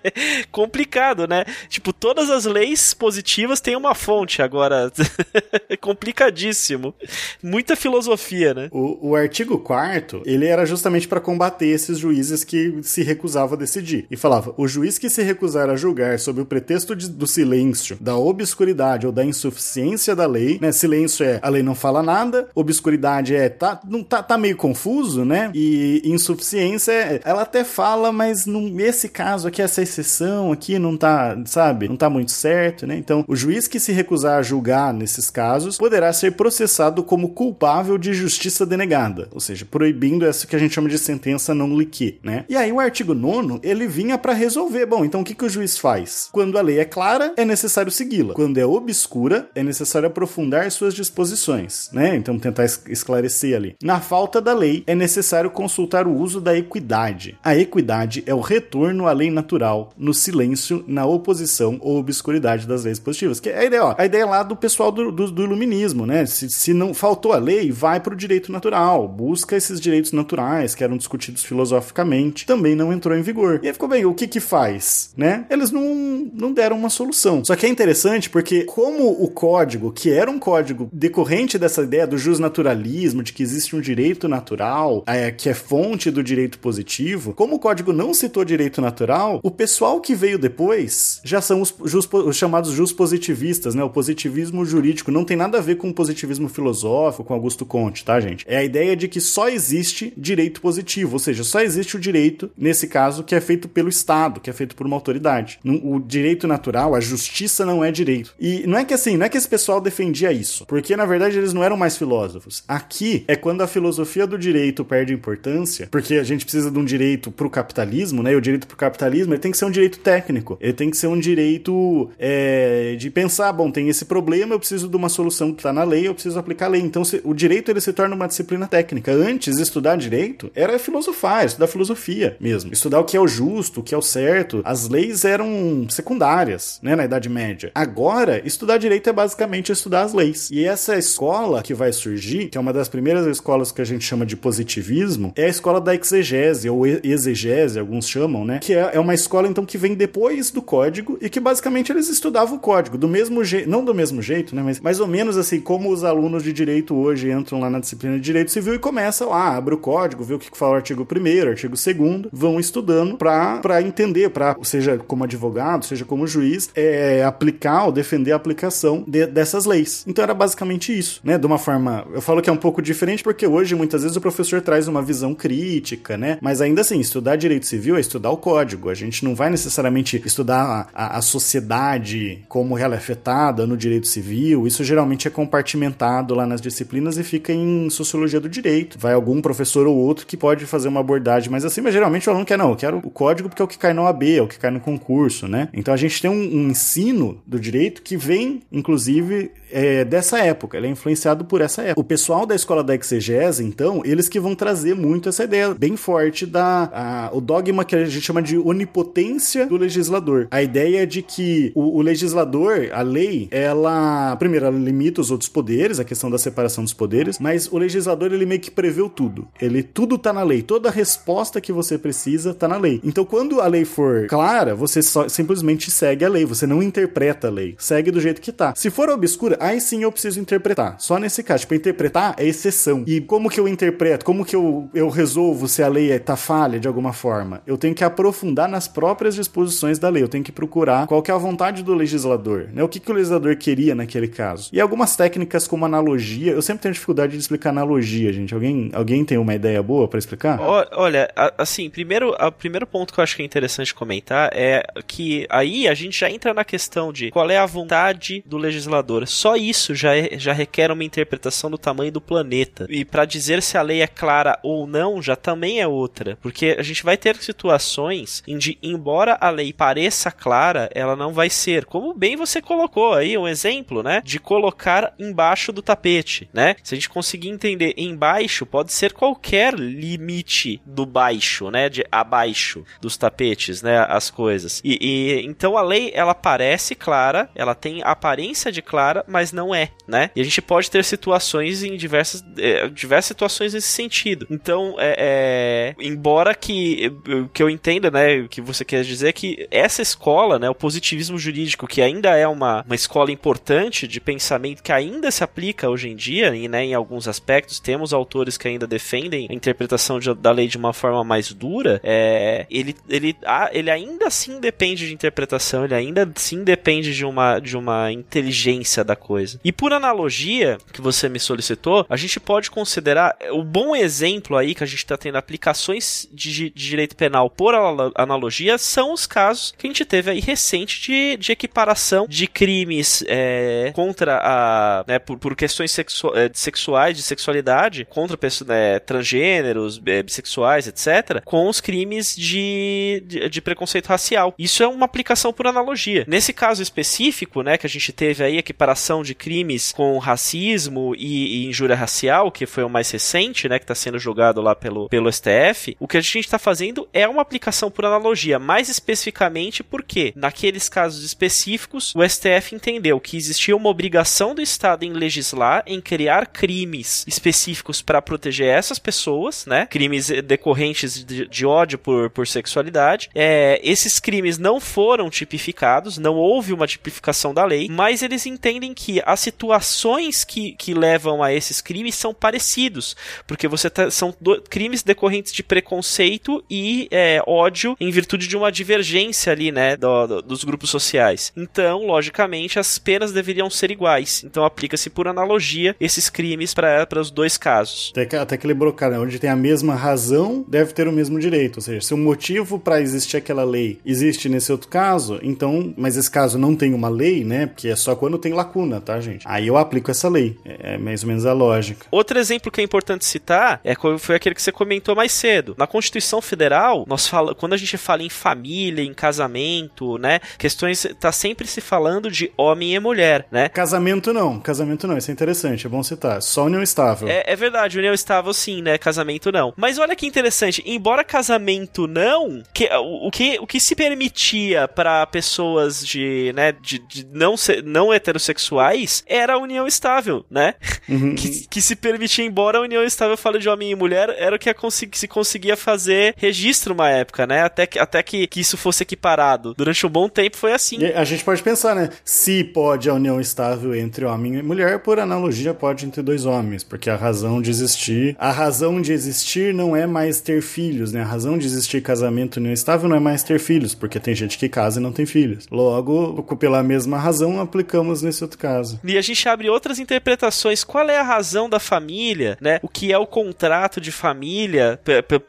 [LAUGHS] complicado, né? Tipo, todas as leis positivas têm uma fonte, agora [LAUGHS] complicadíssimo. Muita filosofia, né? O, o artigo 4 ele era justamente para combater esses juízes que se recusavam a decidir. E falava: o juiz que se recusar a julgar sob o pretexto de- do silêncio, da obscuridade ou da insuficiência da lei, né? Silêncio é a lei não fala nada, obscuridade é tá, não, tá, tá meio confuso, né? E insuficiência é ela até fala, mas num, esse caso aqui, essa exceção aqui não tá, sabe? Não tá muito certo, né? Então, o juiz que se recusar a julgar nesses casos poderá ser processado como culpável de justiça denegada, ou seja, proibindo essa que a gente chama de sentença não liqui, né? E aí o artigo 9 ele vinha para resolver. Bom, então o que, que o juiz faz? Quando a lei é clara, clara, é necessário segui-la. Quando é obscura, é necessário aprofundar suas disposições, né? Então tentar esclarecer ali. Na falta da lei, é necessário consultar o uso da equidade. A equidade é o retorno à lei natural, no silêncio, na oposição ou obscuridade das leis positivas. Que é a ideia, ó, a ideia lá do pessoal do, do, do iluminismo, né? Se, se não faltou a lei, vai para o direito natural, busca esses direitos naturais que eram discutidos filosoficamente, também não entrou em vigor. E aí ficou bem, o que que faz, né? Eles não, não deram uma solução. Só que é interessante porque como o código, que era um código decorrente dessa ideia do justnaturalismo, de que existe um direito natural, é, que é fonte do direito positivo, como o código não citou direito natural, o pessoal que veio depois já são os, just, os chamados positivistas, né? O positivismo jurídico não tem nada a ver com o positivismo filosófico, com Augusto Conte, tá, gente? É a ideia de que só existe direito positivo, ou seja, só existe o direito, nesse caso, que é feito pelo Estado, que é feito por uma autoridade. O direito natural, a justiça não é direito. E não é que assim, não é que esse pessoal defendia isso, porque na verdade eles não eram mais filósofos. Aqui é quando a filosofia do direito perde importância, porque a gente precisa de um direito pro capitalismo, né? E o direito pro capitalismo ele tem que ser um direito técnico, ele tem que ser um direito é, de pensar, bom, tem esse problema, eu preciso de uma solução que tá na lei, eu preciso aplicar a lei. Então se, o direito ele se torna uma disciplina técnica. Antes, estudar direito era filosofar, estudar filosofia mesmo, estudar o que é o justo, o que é o certo. As leis eram secundárias, né, na Idade Média. Agora, estudar direito é basicamente estudar as leis. E essa escola que vai surgir, que é uma das primeiras escolas que a gente chama de positivismo, é a escola da exegese, ou exegese, alguns chamam, né? Que é, é uma escola, então, que vem depois do código e que basicamente eles estudavam o código do mesmo jeito, não do mesmo jeito, né? Mas mais ou menos assim, como os alunos de direito hoje entram lá na disciplina de direito civil e começam lá, abre o código, vê o que fala o artigo 1 artigo 2 vão estudando para entender, para seja como advogado, seja como juiz, é, aplicar ou defender a aplicação de, dessas leis. Então era basicamente isso, né? De uma forma, eu falo que é um pouco diferente porque hoje muitas vezes o professor traz uma visão crítica, né? Mas ainda assim, estudar direito civil é estudar o código. A gente não vai necessariamente estudar a, a, a sociedade como ela é afetada no direito civil. Isso geralmente é compartimentado lá nas disciplinas e fica em sociologia do direito. Vai algum professor ou outro que pode fazer uma abordagem mais assim, mas geralmente o aluno quer não, eu quero o código porque é o que cai na OAB, é o que cai no concurso, né? Então a gente tem um, um ensino do direito que vem, inclusive, é, dessa época, ele é influenciado por essa época. O pessoal da escola da exegese, então, eles que vão trazer muito essa ideia bem forte da a, o dogma que a gente chama de onipotência do legislador. A ideia de que o, o legislador, a lei, ela, primeiro, ela limita os outros poderes, a questão da separação dos poderes, mas o legislador ele meio que preveu tudo. Ele tudo tá na lei, toda a resposta que você precisa tá na lei. Então, quando a lei for clara, você só, simplesmente segue a lei, você não interpreta a lei, segue do jeito que tá. Se for obscura, aí sim eu preciso interpretar. Só nesse caso, tipo, interpretar é exceção. E como que eu interpreto? Como que eu, eu resolvo se a lei tá falha de alguma forma? Eu tenho que aprofundar nas próprias disposições da lei. Eu tenho que procurar qual que é a vontade do legislador, né? O que, que o legislador queria naquele caso. E algumas técnicas como analogia, eu sempre tenho dificuldade de explicar analogia, gente. Alguém, alguém tem uma ideia boa para explicar? Olha, assim, primeiro, o primeiro ponto que eu acho que é interessante comentar é que aí a gente já entra na questão de qual é a vontade do legislador. Só isso já, é, já requer uma interpretação do tamanho do planeta. E para dizer se a lei é clara ou não, já também é outra. Porque a gente vai ter situações em de, embora a lei pareça clara, ela não vai ser. Como bem você colocou aí, um exemplo, né? De colocar embaixo do tapete, né? Se a gente conseguir entender embaixo, pode ser qualquer limite do baixo, né? De abaixo dos tapetes, né? As coisas. E, e então a lei, ela parece clara, ela tem aparência de clara, mas não é, né? E a gente pode ter situações em diversas, é, diversas situações nesse sentido. Então, é, é, embora que, que eu entenda, né, o que você quer dizer é que essa escola, né, o positivismo jurídico, que ainda é uma, uma escola importante de pensamento que ainda se aplica hoje em dia, e, né, em alguns aspectos, temos autores que ainda defendem a interpretação de, da lei de uma forma mais dura, é, ele, ele, ele ainda assim depende de interpretação, ele ainda sim depende de uma, de uma inteligência da coisa. E por analogia, que você me solicitou, a gente pode considerar o bom exemplo aí que a gente está tendo aplicações de, de, direito penal por analogia são os casos que a gente teve aí recente de, de equiparação de crimes é, contra a. Né, por, por questões sexu é, sexuais, de sexualidade, contra pessoas né, transgêneros, é, bissexuais, etc., com os crimes de, de, de, preconceito racial. Isso é uma aplicação por analogia. Nesse caso específico, né, que a gente teve aí equiparação de crimes com racismo e, e injúria racial, que foi o mais recente, né, que está sendo julgado lá pelo, pelo STF, o que a gente está fazendo é uma aplicação por analogia, mais especificamente porque, naqueles casos específicos, o STF entendeu que existia uma obrigação do Estado em legislar, em criar crimes específicos para proteger essas pessoas, né? Crimes decorrentes de, de ódio por, por sexualidade. É, esses crimes não foram tipificados, não houve uma tipificação da lei, mas eles entendem que as situações que, que levam a esses crimes são parecidos, porque você tá, são do, crimes decorrentes de preconceito e é, ódio em virtude de uma divergência ali, né, do, do, dos grupos sociais. Então, logicamente, as penas deveriam ser iguais. Então, aplica-se por analogia esses crimes para os dois casos. Até, até aquele brocado, né, onde tem a mesma razão, deve ter o mesmo direito. Ou seja, se o motivo para existir aquela lei existe nesse outro caso, então, mas esse caso não tem uma lei, né, porque é só quando tem lacuna, tá, gente? Aí eu aplico essa lei. É, é mais ou menos a lógica. Outro exemplo que é importante citar é foi aquele que você comentou mais cedo. Na Constituição Federal, nós fala, quando a gente fala em família, em casamento, né, questões tá sempre se falando de homem e mulher, né? Casamento não, casamento não, isso é interessante, é bom citar. Só união estável. É, é verdade, união estável sim, né? Casamento não. Mas olha que interessante, embora casamento não, que, o, o que, o que se permitia para pessoas de, né, de, de, não, ser, não heterossexuais era a união estável, né? Uhum. que, que se permitia, embora a união estável fale de homem e mulher, era o que, que se conseguia fazer registro uma época, né? Até que, até que, que isso fosse equiparado. Durante um bom tempo foi assim. E a gente pode pensar, né? Se pode a união estável entre homem e mulher, por analogia pode entre dois homens, porque a razão de existir, a razão de existir não é mais ter filhos, né? A razão de existir casamento união estável não é mais ter filhos, porque tem gente que casa e não tem filhos. Logo, pela mesma razão, aplicamos nesse outro caso. E a gente abre outras interpretações. Qual é a razão da família, né? O que é o contrato de família,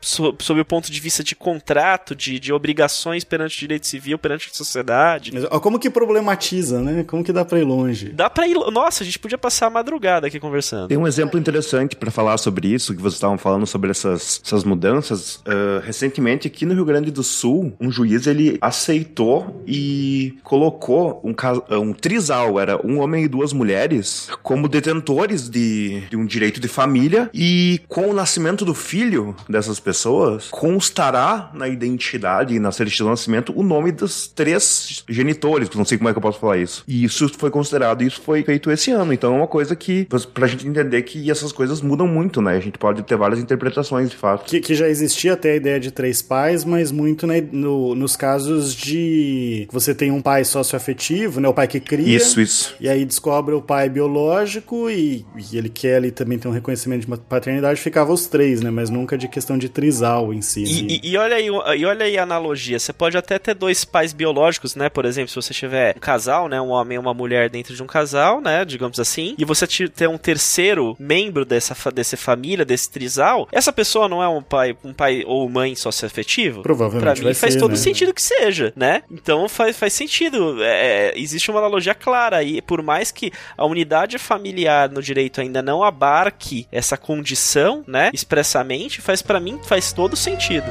sob o ponto de vista de contrato, de, de obrigações perante o direito civil, perante a sociedade. Mas, ó, como que problematiza, né? Como que dá pra ir longe? Dá pra ir. Nossa, a gente podia passar a madrugada aqui conversando. Tem um exemplo interessante para falar sobre isso, que vocês estavam falando sobre essas, essas mudanças. Uh, recentemente, aqui no Rio Grande do Sul, um juiz ele aceitou e colocou um, um trisal, era um homem e duas mulheres, como detentores de, de um direito de família e com o nascimento do filho dessas pessoas, constará na identidade e na certidão de nascimento o nome dos três genitores, não sei como é que eu posso falar isso. E isso foi considerado, isso foi feito esse ano. Então é uma coisa que, pra gente entender que essas coisas mudam muito, né? A gente pode ter várias interpretações, de fato. Que, que já existia até a ideia de três pais, mas muito né, no, nos casos de você tem um pai socioafetivo, né? O pai que cria. Isso, isso. E aí descobre o pai biológico e, e ele quer ali também ter um reconhecimento de paternidade, ficava os três, né? Mas nunca de questão de trisal em si. E, né? e, e, olha aí, e olha aí a analogia. Você pode até ter dois pais biológicos, né? Por exemplo, se você tiver um casal, né? Um homem e uma mulher dentro de um casal, né? Digamos assim. E você ter um terceiro membro dessa, dessa família, desse trisal, essa pessoa não é um pai, um pai ou mãe sócio-afetivo? Provavelmente. Pra mim faz ser, todo né? sentido que seja, né? Então faz, faz sentido. É, existe uma analogia clara. E por mais que a unidade familiar no direito ainda não abarque essa condição, né? Expressamente, faz para mim faz todo sentido.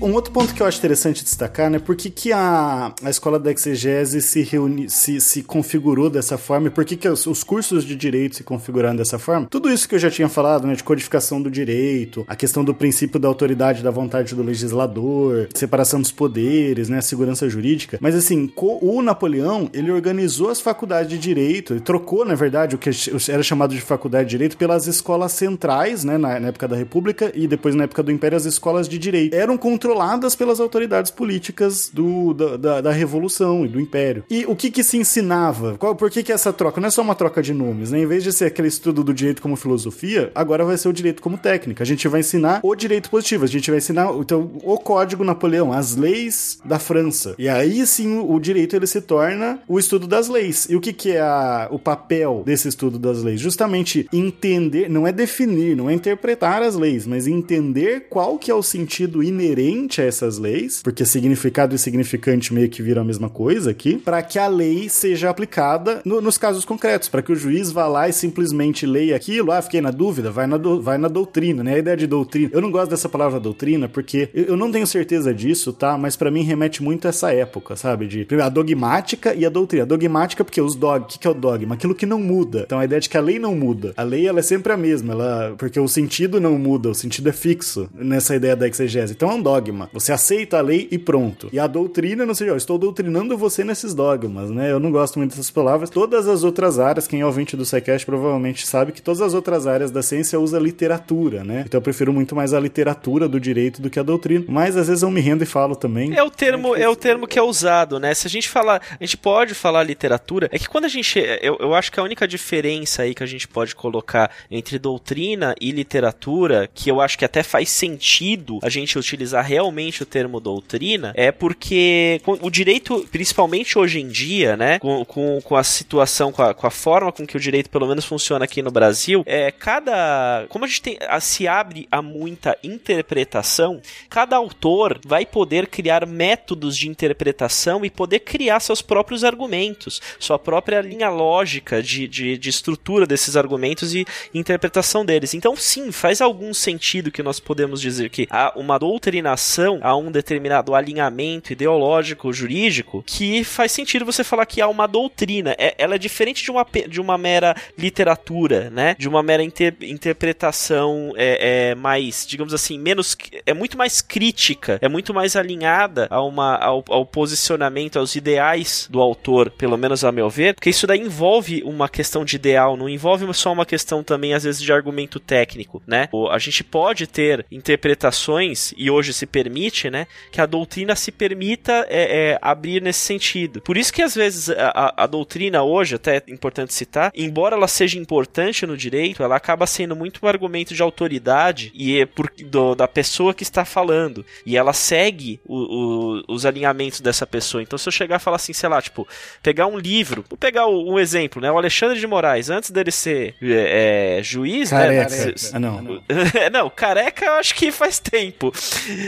Um outro ponto que eu acho interessante destacar, né? Por que, que a, a escola da exegese se, reuni, se, se configurou dessa forma e por que, que os, os, cursos de direito se configuraram dessa forma? Tudo isso que eu já tinha falado, né? De codificação do direito, a questão do princípio da autoridade da vontade do legislador, separação dos poderes, né? Segurança jurídica. Mas assim, o Napoleão, ele organizou as faculdades de direito, ele trocou, na verdade, o que era chamado de faculdade de direito pelas escolas centrais, né? Na, na época da República e depois na época do Império, as escolas de direito. Eram controladas pelas autoridades políticas do, da, da, da Revolução e do Império. E o que que se ensinava? Qual, por que que essa troca? Não é só uma troca de nomes, né? Em vez de ser aquele estudo do direito como filosofia, agora vai ser o direito como técnica. A gente vai ensinar o direito positivo, a gente vai ensinar então, o Código Napoleão, as leis da França. E aí sim o direito ele se torna o estudo das leis. E o que que é a, o papel desse estudo das leis? Justamente entender, não é definir, não é interpretar as leis, mas entender qual que é o sentido inerente a essas leis, porque significado e significante meio que viram a mesma coisa aqui, para que a lei seja aplicada no, nos casos concretos, para que o juiz vá lá e simplesmente leia aquilo, ah, fiquei na dúvida, vai na, do, vai na doutrina, né? A ideia de doutrina. Eu não gosto dessa palavra doutrina porque eu não tenho certeza disso, tá? Mas para mim remete muito a essa época, sabe? De a dogmática e a doutrina. A dogmática porque os dog, o que, que é o dogma? Aquilo que não muda. Então a ideia de que a lei não muda. A lei ela é sempre a mesma, ela porque o sentido não muda, o sentido é fixo nessa ideia da exegese. Então é um dogma. Você aceita a lei e pronto. E a doutrina, não sei, eu estou doutrinando você nesses dogmas, né? Eu não gosto muito dessas palavras. Todas as outras áreas, quem é ouvinte do SciCast provavelmente sabe que todas as outras áreas da ciência usa literatura, né? Então eu prefiro muito mais a literatura do direito do que a doutrina. Mas às vezes eu me rendo e falo também. É o termo, é o termo que é usado, né? Se a gente falar, a gente pode falar literatura, é que quando a gente, eu, eu acho que a única diferença aí que a gente pode colocar entre doutrina e literatura, que eu acho que até faz sentido a gente utilizar realmente o termo doutrina, é porque o direito, principalmente hoje em dia, né, com, com, com a situação, com a, com a forma com que o direito pelo menos funciona aqui no Brasil, é cada, como a gente tem, a, se abre a muita interpretação, cada autor vai poder criar métodos de interpretação e poder criar seus próprios argumentos, sua própria linha lógica de, de, de estrutura desses argumentos e interpretação deles. Então, sim, faz algum sentido que nós podemos dizer que há uma doutrinação, há um determinado alinhamento ideológico, jurídico, que faz sentido você falar que há uma doutrina. É, ela é diferente de uma, de uma mera literatura, né? De uma mera inter, interpretação é, é, mais, digamos assim, menos. É muito mais crítica, é muito mais alinhada a uma, ao, ao posicionamento, aos ideais do autor, pelo menos a meu ver, porque isso daí envolve uma questão de ideal, não envolve só uma questão também, às vezes, de argumento técnico, né? A gente pode ter interpretações, e hoje se permite, né? Que a doutrina se permita é, é, abrir nesse sentido. Por isso que, às vezes, a, a, doutrina hoje, até é importante citar, embora ela seja importante no direito, ela acaba sendo muito um argumento de autoridade e é por, do, da pessoa que está falando. E ela segue o, o, os alinhamentos dessa pessoa. Então, se eu chegar e falar assim, sei lá, tipo, pegar um livro, vou pegar um exemplo, né? O Alexandre de Moraes, antes dele ser é, é juiz, careca. né? Ah, não. [LAUGHS] não, careca eu acho que faz tempo.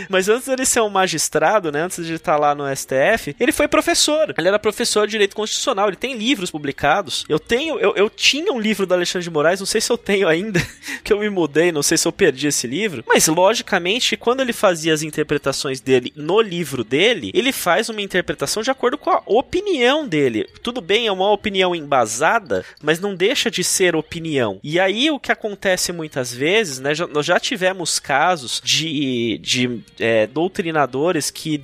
Mas antes dele ser um magistrado, né? Antes de estar lá no STF, ele foi professor. Ele era professor de direito constitucional. Ele tem livros publicados. Eu tenho, eu, eu tinha um livro do Alexandre de Moraes, não sei se eu tenho ainda, [LAUGHS] que eu me mudei, não sei se eu perdi esse livro. Mas logicamente, quando ele fazia as interpretações dele no livro dele, ele faz uma interpretação de acordo com a opinião dele. Tudo bem, é uma opinião embasada, mas não deixa de ser opinião. E aí o que acontece muitas vezes, né? Já, nós já tivemos casos de, de é, doutrinadores que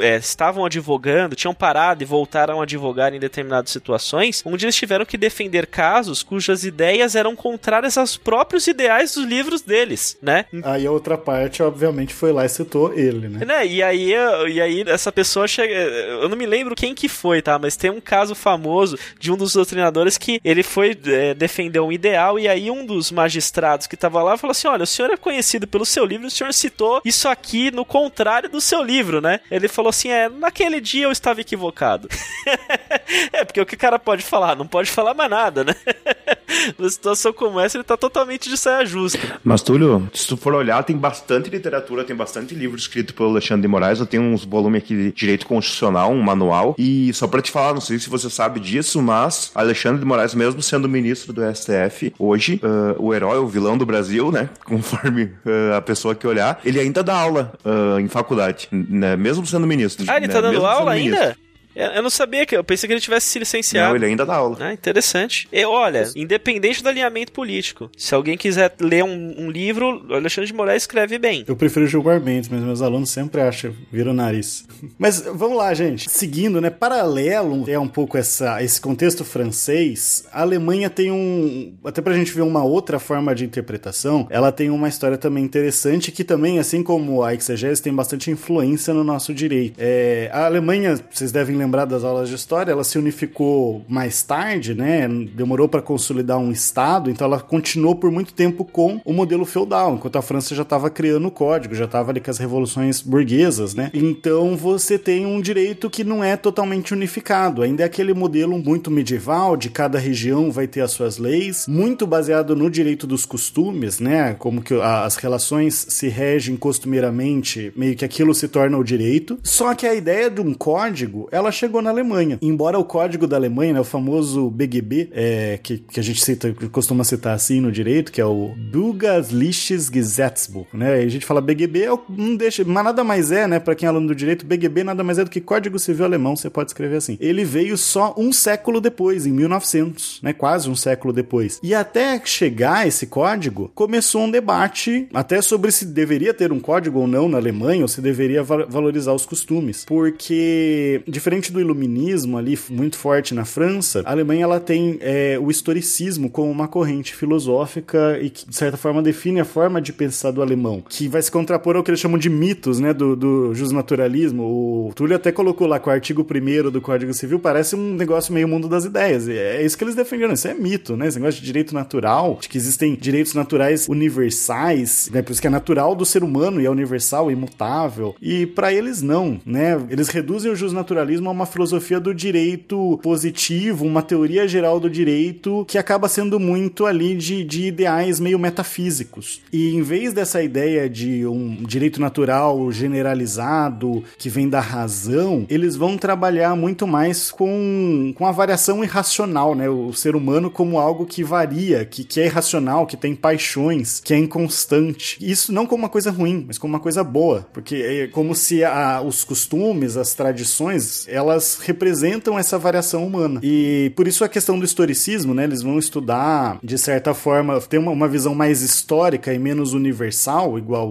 é, estavam advogando, tinham parado e voltaram a advogar em determinadas situações, onde eles tiveram que defender casos cujas ideias eram contrárias aos próprios ideais dos livros deles, né? Aí a outra parte, obviamente, foi lá e citou ele, né? né? E aí, e aí essa pessoa chega. Eu não me lembro quem que foi, tá? Mas tem um caso famoso de um dos doutrinadores que ele foi é, defender um ideal e aí um dos magistrados que estava lá falou assim: olha, o senhor é conhecido pelo seu livro, o senhor citou isso aqui no contrário do seu livro, né? Ele falou assim: é, naquele dia eu estava equivocado. [LAUGHS] é, porque o que o cara pode falar? Não pode falar mais nada, né? [LAUGHS] [LAUGHS] Numa situação como essa, ele tá totalmente de saia justa. Mas, Túlio, se tu for olhar, tem bastante literatura, tem bastante livro escrito pelo Alexandre de Moraes. Eu tenho uns volumes aqui de direito constitucional, um manual. E só pra te falar, não sei se você sabe disso, mas Alexandre de Moraes, mesmo sendo ministro do STF, hoje, uh, o herói, o vilão do Brasil, né? [LAUGHS] Conforme uh, a pessoa que olhar, ele ainda dá aula uh, em faculdade, né? Mesmo sendo ministro. Ah, ele né? tá dando mesmo aula ainda? Eu eu não sabia que. Eu pensei que ele tivesse se licenciado. Não, ele ainda dá aula. Ah, interessante. E olha, independente do alinhamento político, se alguém quiser ler um, um livro, o Alexandre de Moraes escreve bem. Eu prefiro Gilmar Mendes, mas meus alunos sempre acham, viram o nariz. [LAUGHS] Mas vamos lá, gente. Seguindo, né? Paralelo é um pouco essa, esse contexto francês. A Alemanha tem um. Até pra gente ver uma outra forma de interpretação, ela tem uma história também interessante que também, assim como a exegese, tem bastante influência no nosso direito. É, a Alemanha, vocês devem lembrar das aulas de história, ela se unificou mais tarde, né? Demorou para consolidar um estado, então ela continuou por muito tempo com o modelo feudal, enquanto a França já estava criando o código, já estava ali com as revoluções burguesas, né? Então você tem um direito que não é totalmente unificado, ainda é aquele modelo muito medieval, de cada região vai ter as suas leis, muito baseado no direito dos costumes, né? Como que as relações se regem costumeiramente, meio que aquilo se torna o direito. Só que a ideia de um código, ela chegou na Alemanha. Embora o código da Alemanha, né, o famoso BGB, é, que, que a gente cita, costuma citar assim no direito, que é o Bürgerliches né? A gente fala BGB, é o- não deixa, mas nada mais é, né, para quem é aluno do direito, BGB nada mais é do que Código Civil Alemão, você pode escrever assim. Ele veio só um século depois, em 1900, né, quase um século depois. E até chegar esse código, começou um debate até sobre se deveria ter um código ou não na Alemanha, ou se deveria va- valorizar os costumes. Porque, diferente do iluminismo ali, muito forte na França, a Alemanha ela tem é, o historicismo como uma corrente filosófica e que, de certa forma, define a forma de pensar do alemão, que vai se contrapor ao que eles chamam de mitos, né, do, do justnaturalismo. O Túlio até colocou lá que o artigo 1 do Código Civil parece um negócio meio mundo das ideias. É isso que eles defenderam. Isso é mito, né? Esse negócio de direito natural, de que existem direitos naturais universais, né? Por isso que é natural do ser humano e é universal, imutável. E para eles não, né? Eles reduzem o justnaturalismo a uma filosofia do direito positivo, uma teoria geral do direito que acaba sendo muito ali de, de ideais meio metafísicos. E em vez dessa ideia de um direito natural generalizado que vem da razão, eles vão trabalhar muito mais com, com a variação irracional, né? O ser humano como algo que varia, que, que é irracional, que tem paixões, que é inconstante. Isso não como uma coisa ruim, mas como uma coisa boa, porque é como se a, os costumes, as tradições, elas representam essa variação humana. E por isso a questão do historicismo, né? Eles vão estudar, de certa forma, ter uma, uma visão mais histórica e menos universal, igual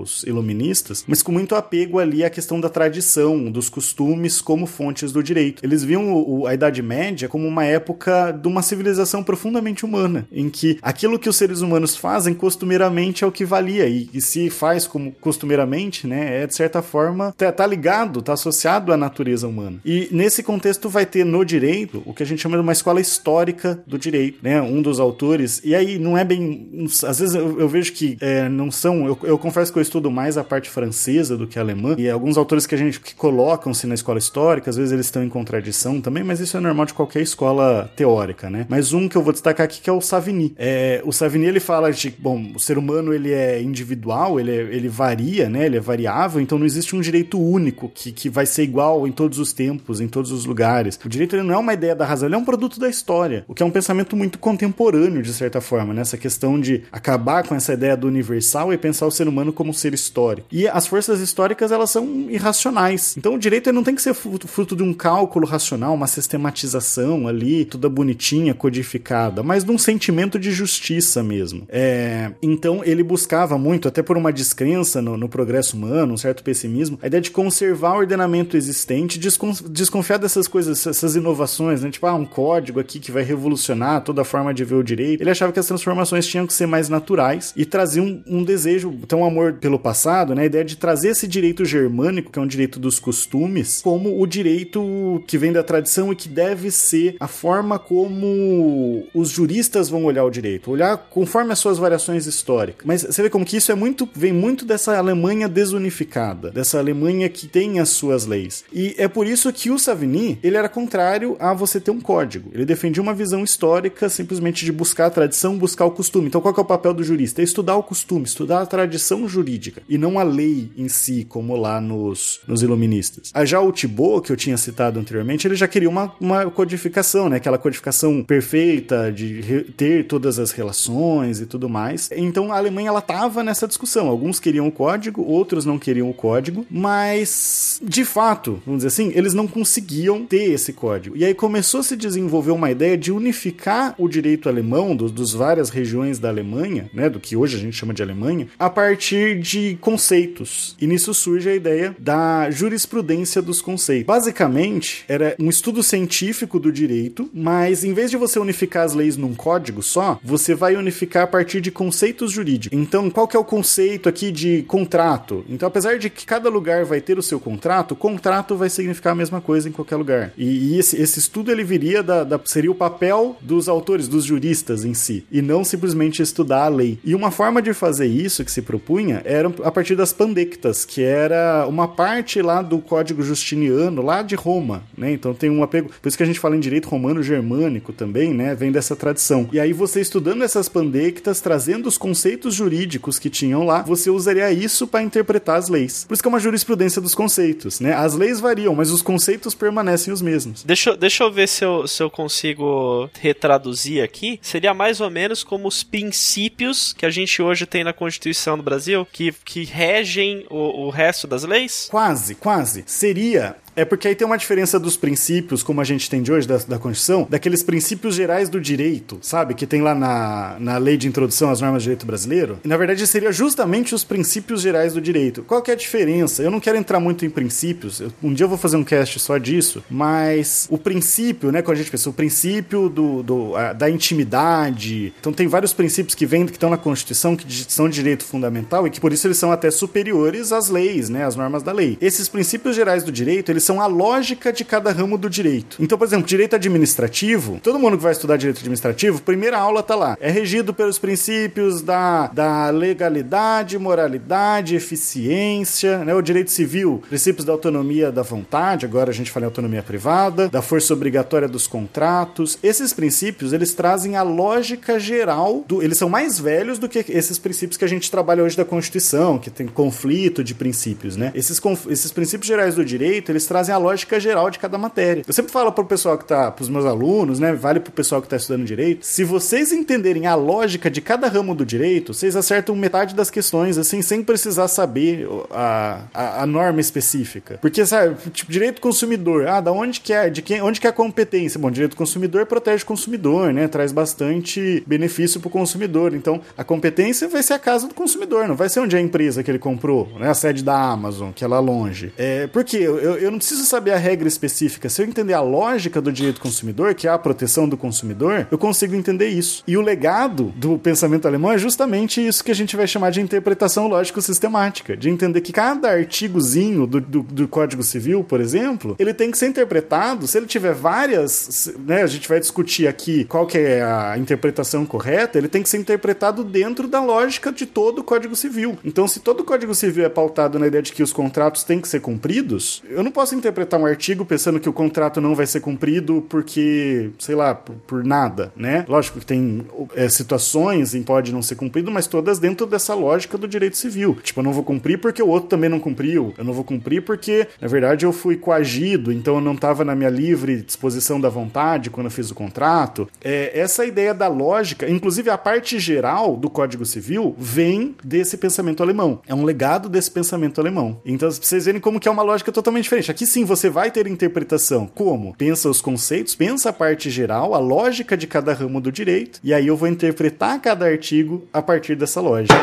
os iluministas, mas com muito apego ali à questão da tradição, dos costumes como fontes do direito. Eles viam o- o- a Idade Média como uma época de uma civilização profundamente humana, em que aquilo que os seres humanos fazem costumeiramente é o que valia, e, e se faz como costumeiramente, né, é de certa forma, tá, tá ligado, tá associado à natureza humana. E nesse contexto vai ter no direito o que a gente chama de uma escola histórica do direito, né, um dos autores, e aí não é bem, às vezes eu, eu vejo que é, não são, eu, eu confesso que eu estudo mais a parte francesa do que a alemã, e alguns autores que a gente que colocam-se na escola histórica, às vezes eles estão em contradição também, mas isso é normal de qualquer escola teórica, né? Mas um que eu vou destacar aqui que é o Savigny. É, o Savigny ele fala de, bom, o ser humano ele é individual, ele, é- ele varia, né? Ele é variável, então não existe um direito único que, que vai ser igual em todos os tempos, em todos os lugares. O direito ele não é uma ideia da razão, ele é um produto da história, o que é um pensamento muito contemporâneo, de certa forma, nessa questão de acabar com essa ideia do universal e pensar o ser humano como um ser histórico. E as forças históricas, elas são irracionais. Então o direito ele não tem que ser fruto, de um cálculo racional, uma sistematização ali, toda bonitinha, codificada, mas de um sentimento de justiça mesmo. É, então ele buscava muito, até por uma descrença no, no progresso humano, um certo pessimismo, a ideia de conservar o ordenamento existente, descon- desconfiar dessas coisas, essas inovações, né? Tipo, ah, um código aqui que vai revolucionar toda a forma de ver o direito. Ele achava que as transformações tinham que ser mais naturais e traziam um, um desejo, então um amor pelo passado, né? A ideia de trazer esse direito germânico, que é um direito dos costumes, como o direito que vem da tradição e que deve ser a forma como os juristas vão olhar o direito, olhar conforme as suas variações históricas. Mas você vê como que isso é muito vem muito dessa Alemanha desunificada, dessa Alemanha que tem as suas leis. E é por isso que o Savigny, ele era contrário a você ter um código. Ele defendia uma visão histórica simplesmente de buscar a tradição, buscar o costume. Então qual é o papel do jurista? É estudar o costume, estudar a tradição jurídica e não a lei em si, como lá nos, nos iluministas. Ah, Já o Thibault, que eu tinha citado anteriormente, ele já queria uma, uma codificação, né? Aquela codificação perfeita de ter todas as relações e tudo mais. Então a Alemanha ela tava nessa discussão. Alguns queriam o código, outros não queriam o código, mas de fato, vamos dizer assim, eles eles não conseguiam ter esse código. E aí começou a se desenvolver uma ideia de unificar o direito alemão dos, dos várias regiões da Alemanha, né, do que hoje a gente chama de Alemanha, a partir de conceitos. E nisso surge a ideia da jurisprudência dos conceitos. Basicamente, era um estudo científico do direito, mas em vez de você unificar as leis num código só, você vai unificar a partir de conceitos jurídicos. Então, qual que é o conceito aqui de contrato? Então, apesar de que cada lugar vai ter o seu contrato, contrato vai significar mesma coisa em qualquer lugar. E, e esse, esse, estudo ele viria da, da, seria o papel dos autores, dos juristas em si, e não simplesmente estudar a lei. E uma forma de fazer isso que se propunha era a partir das pandectas, que era uma parte lá do Código Justiniano, lá de Roma, né? Então tem um apego, por isso que a gente fala em direito romano germânico também, né? Vem dessa tradição. E aí você estudando essas pandectas, trazendo os conceitos jurídicos que tinham lá, você usaria isso para interpretar as leis. Por isso que é uma jurisprudência dos conceitos, né? As leis variam, mas os conceitos permanecem os mesmos. Deixa, deixa eu ver se eu, se eu consigo retraduzir aqui. Seria mais ou menos como os princípios que a gente hoje tem na Constituição do Brasil, que, que regem o, o resto das leis? Quase, quase. Seria é porque aí tem uma diferença dos princípios, como a gente tem de hoje, da, da Constituição, daqueles princípios gerais do direito, sabe? Que tem lá na, na lei de introdução às normas de direito brasileiro. E, na verdade, seria justamente os princípios gerais do direito. Qual que é a diferença? Eu não quero entrar muito em princípios. Eu, um dia eu vou fazer um cast só disso, mas o princípio, né? Quando a gente pensa, o princípio do, do a, da intimidade. Então, tem vários princípios que vêm, que estão na Constituição, que são de direito fundamental e que por isso eles são até superiores às leis, né? Às normas da lei. Esses princípios gerais do direito, eles são a lógica de cada ramo do direito. Então, por exemplo, direito administrativo, todo mundo que vai estudar direito administrativo, primeira aula tá lá. É regido pelos princípios da, da legalidade, moralidade, eficiência, né? O direito civil, princípios da autonomia da vontade, agora a gente fala em autonomia privada, da força obrigatória dos contratos. Esses princípios, eles trazem a lógica geral do, eles são mais velhos do que esses princípios que a gente trabalha hoje da Constituição, que tem conflito de princípios, né? Esses, esses princípios gerais do direito, eles trazem trazem a lógica geral de cada matéria. Eu sempre falo pro pessoal que tá, pros meus alunos, né, vale pro pessoal que tá estudando direito, se vocês entenderem a lógica de cada ramo do direito, vocês acertam metade das questões, assim, sem precisar saber a, a, a norma específica. Porque, sabe, tipo, direito consumidor, ah, da onde que é, de quem, onde que é a competência? Bom, direito consumidor protege o consumidor, né, traz bastante benefício pro consumidor. Então, a competência vai ser a casa do consumidor, não vai ser onde é a empresa que ele comprou, né, a sede da Amazon, que é lá longe. É, porque eu, eu não preciso saber a regra específica. Se eu entender a lógica do direito do consumidor, que é a proteção do consumidor, eu consigo entender isso. E o legado do pensamento alemão é justamente isso que a gente vai chamar de interpretação lógico-sistemática. De entender que cada artigozinho do, do, do, Código Civil, por exemplo, ele tem que ser interpretado. Se ele tiver várias, né, a gente vai discutir aqui qual que é a interpretação correta, ele tem que ser interpretado dentro da lógica de todo o Código Civil. Então, se todo o Código Civil é pautado na ideia de que os contratos têm que ser cumpridos, eu não posso interpretar um artigo pensando que o contrato não vai ser cumprido porque, sei lá, por, por nada, né? Lógico que tem é, situações em pode não ser cumprido, mas todas dentro dessa lógica do direito civil. Tipo, eu não vou cumprir porque o outro também não cumpriu. Eu não vou cumprir porque, na verdade, eu fui coagido, então eu não estava na minha livre disposição da vontade quando eu fiz o contrato. É, essa ideia da lógica, inclusive a parte geral do Código Civil, vem desse pensamento alemão. É um legado desse pensamento alemão. Então, vocês verem como que é uma lógica totalmente diferente. Aqui sim você vai ter interpretação. Como? Pensa os conceitos, pensa a parte geral, a lógica de cada ramo do direito, e aí eu vou interpretar cada artigo a partir dessa lógica.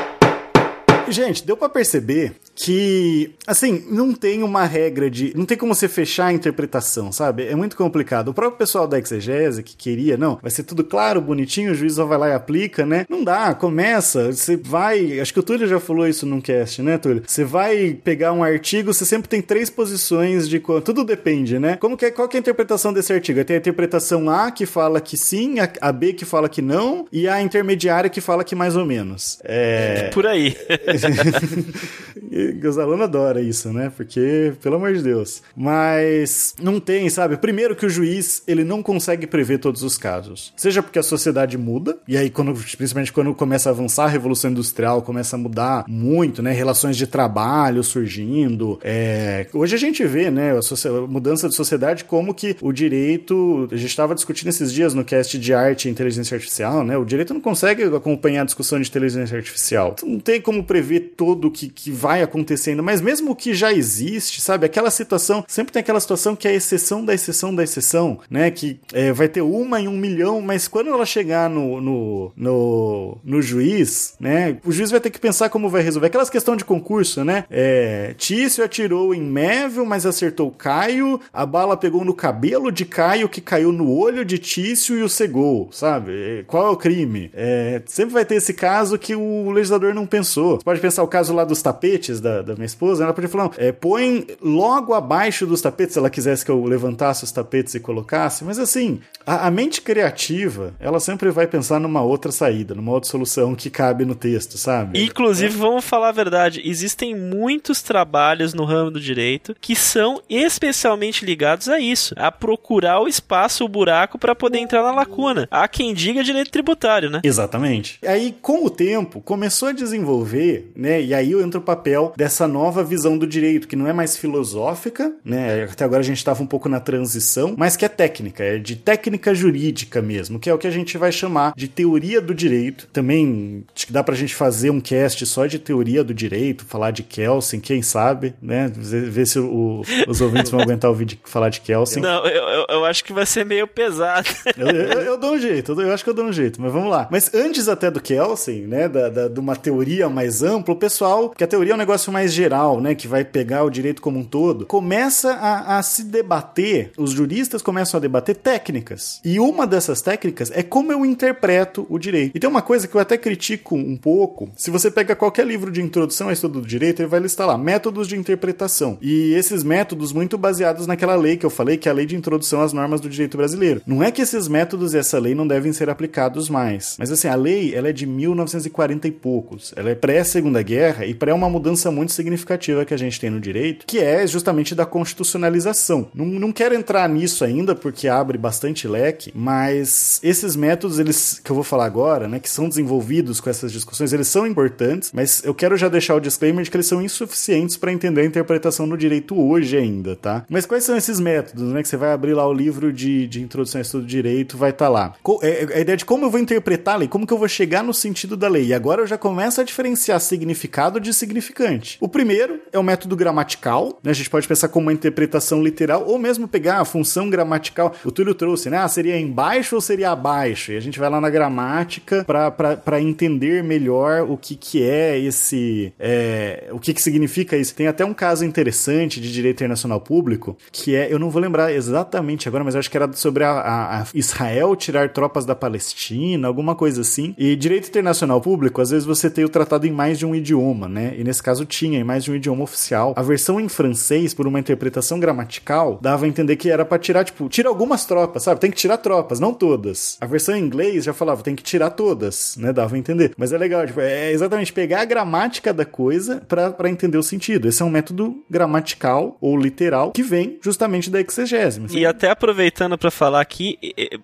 Gente, deu para perceber que, assim, não tem uma regra de. Não tem como você fechar a interpretação, sabe? É muito complicado. O próprio pessoal da exegese que queria, não, vai ser tudo claro, bonitinho, o juiz só vai lá e aplica, né? Não dá, começa, você vai. Acho que o Túlio já falou isso num cast, né, Túlio? Você vai pegar um artigo, você sempre tem três posições de. Tudo depende, né? Como que é, qual que é a interpretação desse artigo? Tem a interpretação A que fala que sim, a, B que fala que não, e a intermediária que fala que mais ou menos. É. Por aí. [LAUGHS] alunos adoram isso, né? Porque, pelo amor de Deus. Mas não tem, sabe? Primeiro que o juiz, ele não consegue prever todos os casos. Seja porque a sociedade muda, e aí, quando, principalmente quando começa a avançar a Revolução Industrial, começa a mudar muito, né? Relações de trabalho surgindo. É... Hoje a gente vê, né? A, a mudança de sociedade como que o direito... A gente estava discutindo esses dias no cast de arte e inteligência artificial, né? O direito não consegue acompanhar a discussão de inteligência artificial. Não tem como prever todo o que, que vai acontecer acontecendo, mas mesmo o que já existe, sabe? Aquela situação, sempre tem aquela situação que é a exceção da exceção da exceção, né? Que é, vai ter uma em um milhão, mas quando ela chegar no, no, no, no juiz, né? O juiz vai ter que pensar como vai resolver. Aquelas questões de concurso, né? É, Tício atirou em Mévio, mas acertou Caio, a bala pegou no cabelo de Caio, que caiu no olho de Tício e o cegou, sabe? É, qual é o crime? É, sempre vai ter esse caso que o legislador não pensou. Você pode pensar o caso lá dos tapetes da, da minha esposa, ela podia falar, não, é, põe logo abaixo dos tapetes, se ela quisesse que eu levantasse os tapetes e colocasse, mas assim, a, a mente criativa, ela sempre vai pensar numa outra saída, numa outra solução que cabe no texto, sabe? Inclusive, vamos falar a verdade, existem muitos trabalhos no ramo do direito que são especialmente ligados a isso, a procurar o espaço, o buraco para poder entrar na lacuna. Há quem diga direito tributário, né? Exatamente. Aí, com o tempo, começou a desenvolver, né? E aí entra o papel dessa nova visão do direito, que não é mais filosófica, né? Até agora a gente estava um pouco na transição, mas que é técnica, é de técnica jurídica mesmo, que é o que a gente vai chamar de teoria do direito. Também acho que dá pra gente fazer um cast só de teoria do direito, falar de Kelsen, quem sabe, né? Ver se o, os ouvintes vão aguentar ouvir de, falar de Kelsen. Não, eu, eu, eu, acho que vai ser meio pesado. [LAUGHS] eu, eu, eu, dou um jeito, eu acho que eu dou um jeito, mas vamos lá. Mas antes até do Kelsen, né, da, da, de uma teoria mais ampla, o pessoal, que a teoria é um negócio mais geral, né, que vai pegar o direito como um todo, começa a, a se debater, os juristas começam a debater técnicas. E uma dessas técnicas é como eu interpreto o direito. E tem uma coisa que eu até critico um pouco, se você pega qualquer livro de introdução ao estudo do direito, ele vai listar lá métodos de interpretação. E esses métodos muito baseados naquela lei que eu falei, que é a lei de introdução às normas do direito brasileiro. Não é que esses métodos e essa lei não devem ser aplicados mais, mas assim, a lei, ela é de 1940 e poucos. Ela é pré-segunda guerra e pré uma mudança muito significativa que a gente tem no direito, que é justamente da constitucionalização. Não, não quero entrar nisso ainda porque abre bastante leque, mas esses métodos, eles que eu vou falar agora, né, que são desenvolvidos com essas discussões, eles são importantes, mas eu quero já deixar o disclaimer de que eles são insuficientes para entender a interpretação no direito hoje ainda, tá? Mas quais são esses métodos, né, que você vai abrir lá o livro de, de introdução ao estudo do direito, vai estar tá lá. É, é, a ideia de como eu vou interpretar a lei, como que eu vou chegar no sentido da lei. E agora eu já começo a diferenciar significado de significante. O primeiro é o método gramatical, né? A gente pode pensar como uma interpretação literal, ou mesmo pegar a função gramatical. O Túlio trouxe, né? Ah, seria embaixo ou seria abaixo? E a gente vai lá na gramática para entender melhor o que, que é esse. É, o que, que significa isso. Tem até um caso interessante de direito internacional público, que é, eu não vou lembrar exatamente agora, mas acho que era sobre a, a, a Israel tirar tropas da Palestina, alguma coisa assim. E direito internacional público, às vezes você tem o tratado em mais de um idioma, né? E nesse caso tinha em mais de um idioma oficial. A versão em francês, por uma interpretação gramatical, dava a entender que era para tirar, tipo, tira algumas tropas, sabe? Tem que tirar tropas, não todas. A versão em inglês já falava, tem que tirar todas, né? Dava a entender. Mas é legal, tipo, é exatamente pegar a gramática da coisa para entender o sentido. Esse é um método gramatical ou literal que vem justamente da exegese. E até aproveitando para falar aqui,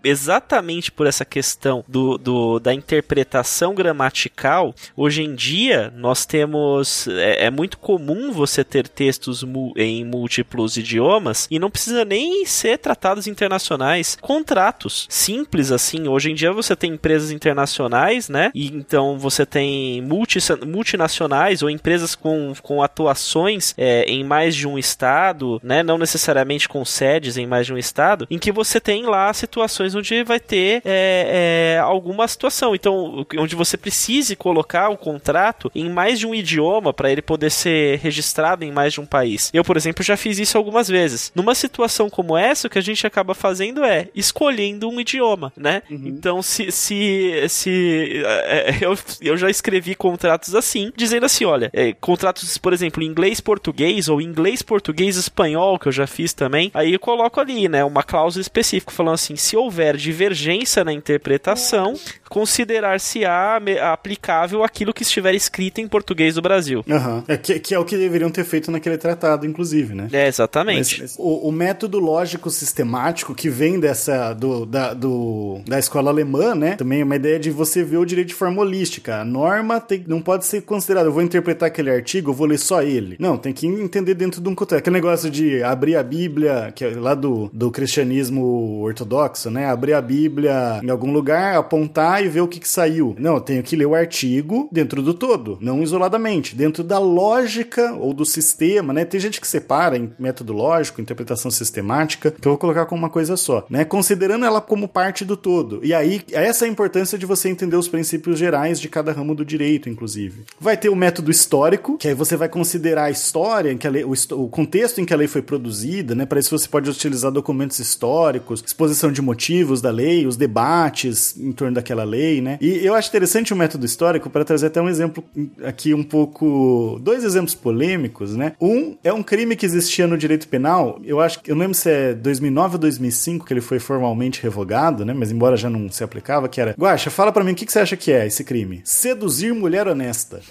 exatamente por essa questão do, do, da interpretação gramatical, hoje em dia nós temos. É, é muito comum você ter textos mu, em múltiplos idiomas e não precisa nem ser tratados internacionais. Contratos simples assim. Hoje em dia você tem empresas internacionais, né? E então você tem multi, multinacionais ou empresas com, com atuações é, em mais de um estado, né? Não necessariamente com sedes em mais de um estado, em que você tem lá situações onde vai ter é, é, alguma situação. Então, onde você precise colocar o contrato em mais de um idioma para ele poder ser registrado em mais de um país. Eu, por exemplo, já fiz isso algumas vezes. Numa situação como essa, o que a gente acaba fazendo é escolhendo um idioma, né? Uhum. Então, se, se, se é, eu, eu já escrevi contratos assim, dizendo assim, olha, é, contratos, por exemplo, em inglês português ou inglês português espanhol, que eu já fiz também, aí eu coloco ali, né, uma cláusula específica falando assim, se houver divergência na interpretação, considerar-se-á aplicável aquilo que estiver escrito em português do Brasil. Uhum. É, que, que, é o que deveriam ter feito naquele tratado, inclusive, né? É, exatamente. Mas, o, o, método lógico sistemático que vem dessa do, da, do, da escola alemã, né? Também é uma ideia de você ver o direito de forma holística. A norma tem, não pode ser considerada, eu vou interpretar aquele artigo, eu vou ler só ele. Não, tem que entender dentro de um contexto. Aquele negócio de abrir a Bíblia, que é lá do, do cristianismo ortodoxo, né? Abrir a Bíblia em algum lugar, apontar e ver o que, que saiu. Não, eu tenho que ler o artigo dentro do todo, não isoladamente, dentro da lógica ou do sistema, né? Tem gente que separa em método lógico, interpretação sistemática, que eu vou colocar como uma coisa só, né? Considerando ela como parte do todo. E aí, essa é a importância de você entender os princípios gerais de cada ramo do direito, inclusive. Vai ter o método histórico, que aí você vai considerar a história, que a lei, o, o contexto em que a lei foi produzida, né? Para isso você pode utilizar documentos históricos, exposição de motivos da lei, os debates em torno daquela lei, né? E eu acho interessante o método histórico para trazer até um exemplo aqui um pouco. Dois exemplos polêmicos, né? Um é um crime que existia no direito penal, eu acho que. Eu não lembro se é 2009 ou 2005 que ele foi formalmente revogado, né? Mas embora já não se aplicava, que era. Guaxa, fala para mim o que, que você acha que é esse crime? Seduzir mulher honesta.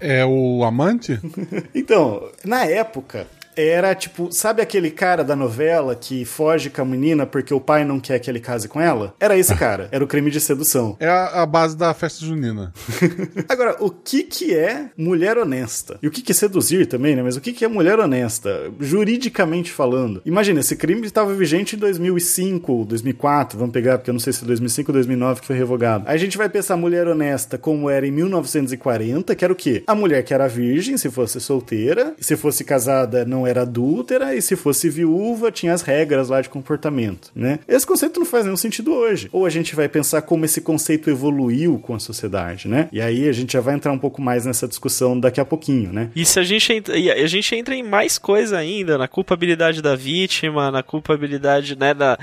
É o amante? [LAUGHS] então, na época, era tipo, sabe aquele cara da novela que foge com a menina porque o pai não quer que ele case com ela? Era esse [LAUGHS] cara, era o crime de sedução. É a, a base da festa junina. [LAUGHS] Agora, o que que é mulher honesta? E o que que é seduzir também, né? Mas o que que é mulher honesta? Juridicamente falando. Imagina, esse crime estava vigente em 2005, 2004, vamos pegar, porque eu não sei se é 2005 ou 2009 que foi revogado. Aí a gente vai pensar mulher honesta como era em 1940, que era o quê? A mulher que era virgem, se fosse solteira, se fosse casada, não era adúltera, e se fosse viúva, tinha as regras lá de comportamento, né? Esse conceito não faz nenhum sentido hoje. Ou a gente vai pensar como esse conceito evoluiu com a sociedade, né? E aí a gente já vai entrar um pouco mais nessa discussão daqui a pouquinho, né? E se a gente entra, a gente entra em mais coisa ainda, na culpabilidade da vítima, na culpabilidade, né, da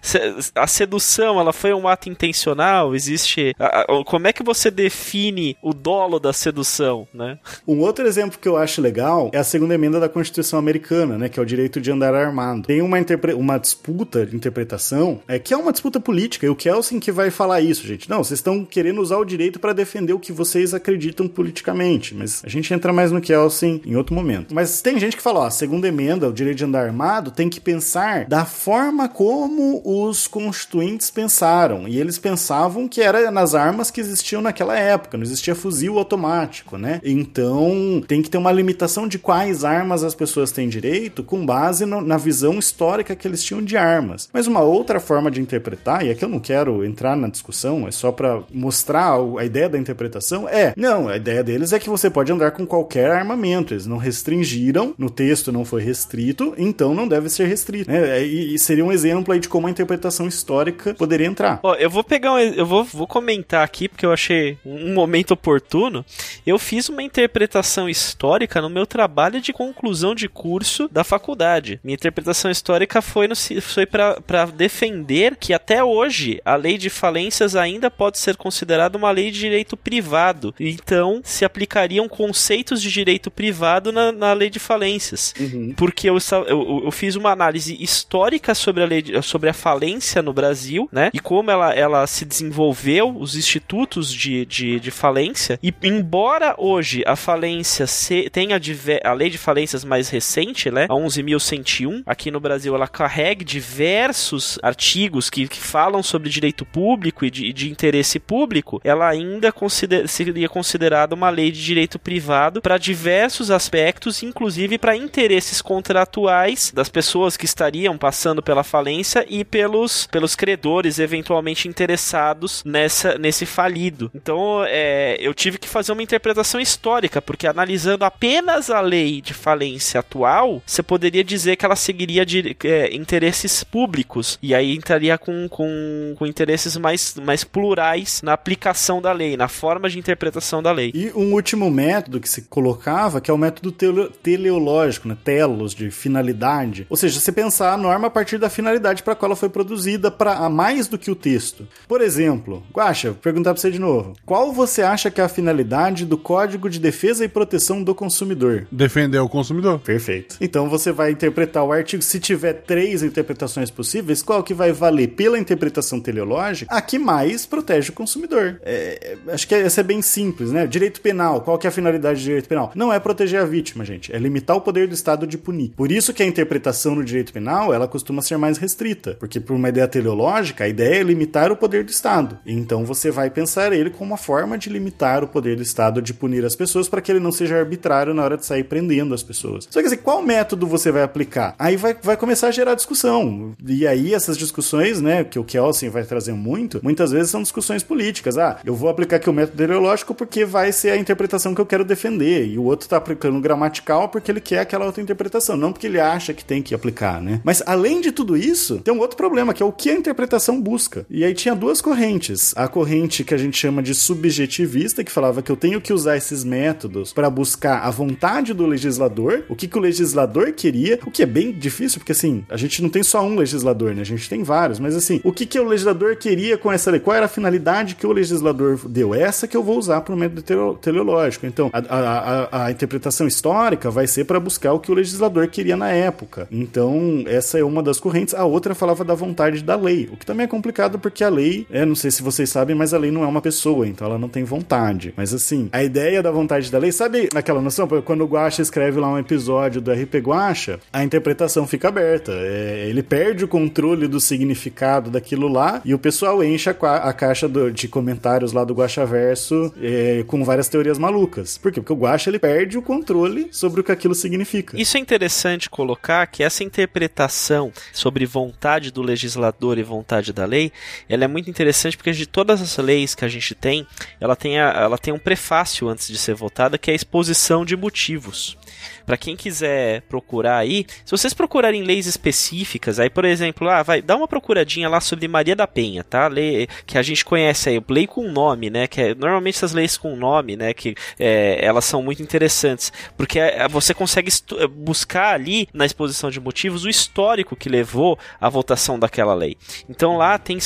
a sedução, ela foi um ato intencional, existe a, a, como é que você define o dolo da sedução, né? Um outro exemplo que eu acho legal é a segunda emenda da Constituição americana, né, que é o direito de andar armado. Tem uma, uma disputa de interpretação, é que é uma disputa política, e o Kelsen que vai falar isso, gente. Não, vocês estão querendo usar o direito para defender o que vocês acreditam politicamente, mas a gente entra mais no Kelsen em outro momento. Mas tem gente que fala, ó, a segunda emenda, o direito de andar armado, tem que pensar da forma como os constituintes pensaram, e eles pensavam que era nas armas que existiam naquela época, não existia fuzil automático, né? Então, tem que ter uma limitação de quais armas as pessoas têm direito com base no, na visão histórica que eles tinham de armas. Mas uma outra forma de interpretar, e aqui eu não quero entrar na discussão, é só para mostrar a ideia da interpretação, é, não, a ideia deles é que você pode andar com qualquer armamento, eles não restringiram, no texto não foi restrito, então não deve ser restrito. Né? E, e seria um exemplo aí de como a interpretação histórica poderia entrar. Ó, eu vou pegar um, eu vou, vou comentar aqui porque eu achei um momento oportuno. Eu fiz uma interpretação histórica no meu trabalho de conclusão de curso da faculdade. Minha interpretação histórica foi, no, foi para defender que até hoje a lei de falências ainda pode ser considerada uma lei de direito privado. Então, se aplicariam conceitos de direito privado na, na lei de falências. Uhum. Porque eu, eu, eu, fiz uma análise histórica sobre a, lei de, sobre a falência no Brasil, né? E como ela, ela se desenvolveu, os institutos de, de, de falência. E embora hoje a falência se, tenha a lei de falências mais recente, né? A 11.101, aqui no Brasil ela carrega diversos artigos que, que falam sobre direito público e de, de interesse público, ela ainda consider, seria considerada uma lei de direito privado para diversos aspectos, inclusive para interesses contratuais das pessoas que estariam passando pela falência e pelos, pelos credores eventualmente interessados nessa, nesse falido. Então, é, eu tive que fazer uma interpretação histórica, porque analisando apenas a lei de falência atual, você poderia dizer que ela seguiria de é, interesses públicos e aí entraria com, com, com interesses mais, mais plurais na aplicação da lei, na forma de interpretação da lei. E um último método que se colocava, que é o método tele, teleológico, né? telos, de finalidade. Ou seja, você pensar a norma a partir da finalidade para qual ela foi produzida, para mais do que o texto. Por exemplo, Guaxa, vou perguntar para você de novo. Qual você acha que é a finalidade do Código de Defesa e Proteção do Consumidor? Defender o consumidor. Perfeito. Então você vai interpretar o artigo, se tiver três interpretações possíveis, qual que vai valer pela interpretação teleológica? A que mais protege o consumidor. É, acho que essa é bem simples, né? Direito penal, qual que é a finalidade do direito penal? Não é proteger a vítima, gente. É limitar o poder do Estado de punir. Por isso que a interpretação no direito penal, ela costuma ser mais restrita. Porque por uma ideia teleológica, a ideia é limitar o poder do Estado. Então você vai pensar ele como uma forma de limitar o poder do Estado de punir as pessoas para que ele não seja arbitrário na hora de sair prendendo as pessoas. Só que assim, qual método método você vai aplicar? Aí vai, vai começar a gerar discussão. E aí essas discussões, né, que o Kelsen vai trazer muito, muitas vezes são discussões políticas. Ah, eu vou aplicar aqui o método teleológico porque vai ser a interpretação que eu quero defender. E o outro está aplicando gramatical porque ele quer aquela outra interpretação, não porque ele acha que tem que aplicar, né? Mas além de tudo isso, tem um outro problema, que é o que a interpretação busca. E aí tinha duas correntes. A corrente que a gente chama de subjetivista, que falava que eu tenho que usar esses métodos para buscar a vontade do legislador, o que, que o legislador queria, o que é bem difícil, porque assim, a gente não tem só um legislador, né? A gente tem vários, mas assim, o que, que o legislador queria com essa lei? Qual era a finalidade que o legislador deu? Essa que eu vou usar para o método teleológico. Então, a, a, a, a interpretação histórica vai ser para buscar o que o legislador queria na época. Então, essa é uma das correntes. A outra falava da vontade da lei, o que também é complicado porque a lei, é, não sei se vocês sabem, mas a lei não é uma pessoa, então ela não tem vontade. Mas assim, a ideia da vontade da lei, sabe aquela noção? Quando o Guacha escreve lá um episódio do RP Guacha, a interpretação fica aberta. É, ele perde o controle do significado daquilo lá e o pessoal enche a, a caixa do, de comentários lá do Guacha Verso é, com várias teorias malucas. Por quê? Porque o Guacha ele perde o controle sobre o que aquilo significa. Isso é interessante colocar que essa interpretação sobre vontade do legislador e vontade da lei, ela é muito interessante porque de todas as leis que a gente tem, ela tem, a, ela tem um prefácio antes de ser votada que é a exposição de motivos. Para quem quiser procurar aí, se vocês procurarem leis específicas, aí por exemplo, ah, vai, dá uma procuradinha lá sobre Maria da Penha, tá? Lei que a gente conhece aí, lei com nome, né? Que é, normalmente essas leis com nome, né? Que é, elas são muito interessantes, porque é, você consegue buscar ali na exposição de motivos o histórico que levou à votação daquela lei. Então lá tem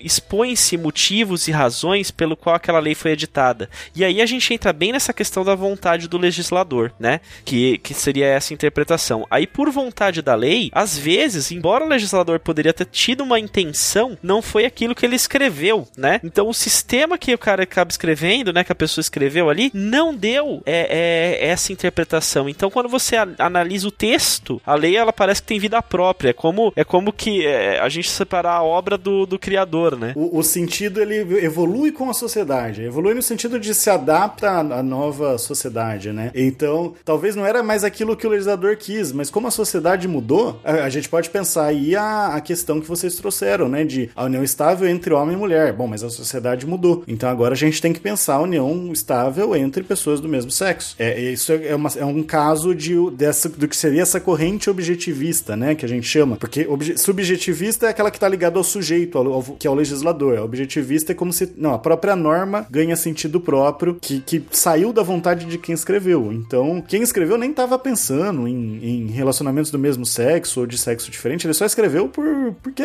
expõe-se motivos e razões pelo qual aquela lei foi editada. E aí a gente entra bem nessa questão da vontade do legislador, né? Que, que seria essa interpretação. Aí, por vontade da lei, às vezes, embora o legislador poderia ter tido uma intenção, não foi aquilo que ele escreveu, né? Então, o sistema que o cara acaba escrevendo, né, que a pessoa escreveu ali, não deu é, é, essa interpretação. Então, quando você analisa o texto, a lei ela parece que tem vida própria. É como, é como que é, a gente separar a obra do, do criador, né? O, o, sentido ele evolui com a sociedade, evolui no sentido de se adapta à nova sociedade, né? Então, talvez não era mais aquilo que o legislador quis, mas como a sociedade mudou, a, a gente pode pensar aí a, a, questão que vocês trouxeram, né? De a união estável entre homem e mulher. Bom, mas a sociedade mudou. Então agora a gente tem que pensar a união estável entre pessoas do mesmo sexo. É, isso é, é, uma, é um caso de, dessa, do que seria essa corrente objetivista, né? Que a gente chama. Porque subjetivista é aquela que está ligada ao sujeito, ao, ao, que é o legislador. Objetivista é como se. Não, a própria norma ganha sentido próprio que, que saiu da vontade de quem escreveu. Então, quem escreveu nem estava pensando em, em, relacionamentos do mesmo sexo ou de sexo diferente, ele só escreveu por porque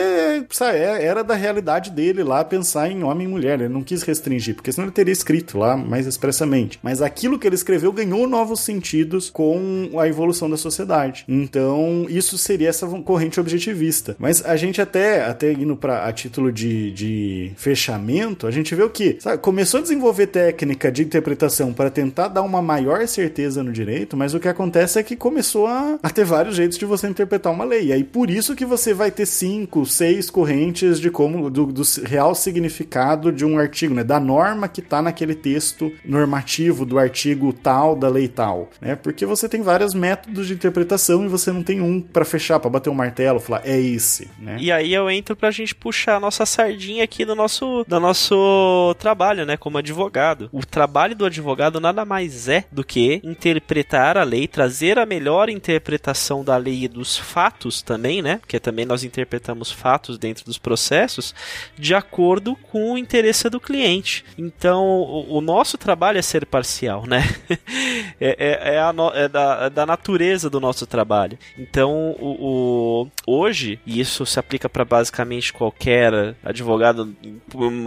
sabe, é, era da realidade dele lá pensar em homem e mulher. Ele não quis restringir, porque senão ele teria escrito lá mais expressamente. Mas aquilo que ele escreveu ganhou novos sentidos com a evolução da sociedade. Então, isso seria essa corrente objetivista. Mas a gente até, até indo para a título de, de fechamento, a gente vê o que começou a desenvolver técnica de interpretação para tentar dar uma maior certeza no direito, mas o que acontece é que começou a, a, ter vários jeitos de você interpretar uma lei. E aí por isso que você vai ter cinco, seis correntes de como do, do real significado de um artigo, né? Da norma que está naquele texto normativo do artigo tal, da lei tal, né? Porque você tem vários métodos de interpretação e você não tem um para fechar, para bater um martelo, falar é esse, né? E aí eu entro pra gente puxar a nossa sardinha aqui do nosso, do nosso trabalho, né? Como advogado. O trabalho do advogado nada mais é do que interpretar a lei, trazer a melhor interpretação da lei e dos fatos também, né? Porque também nós interpretamos fatos dentro dos processos de acordo com o interesse do cliente. Então, o, o nosso trabalho é ser parcial, né? [LAUGHS] é, é, é, no, é da, é da, natureza do nosso trabalho. Então, o, o hoje, e isso se aplica para basicamente qualquer advogado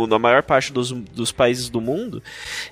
na maior parte dos, dos países do mundo,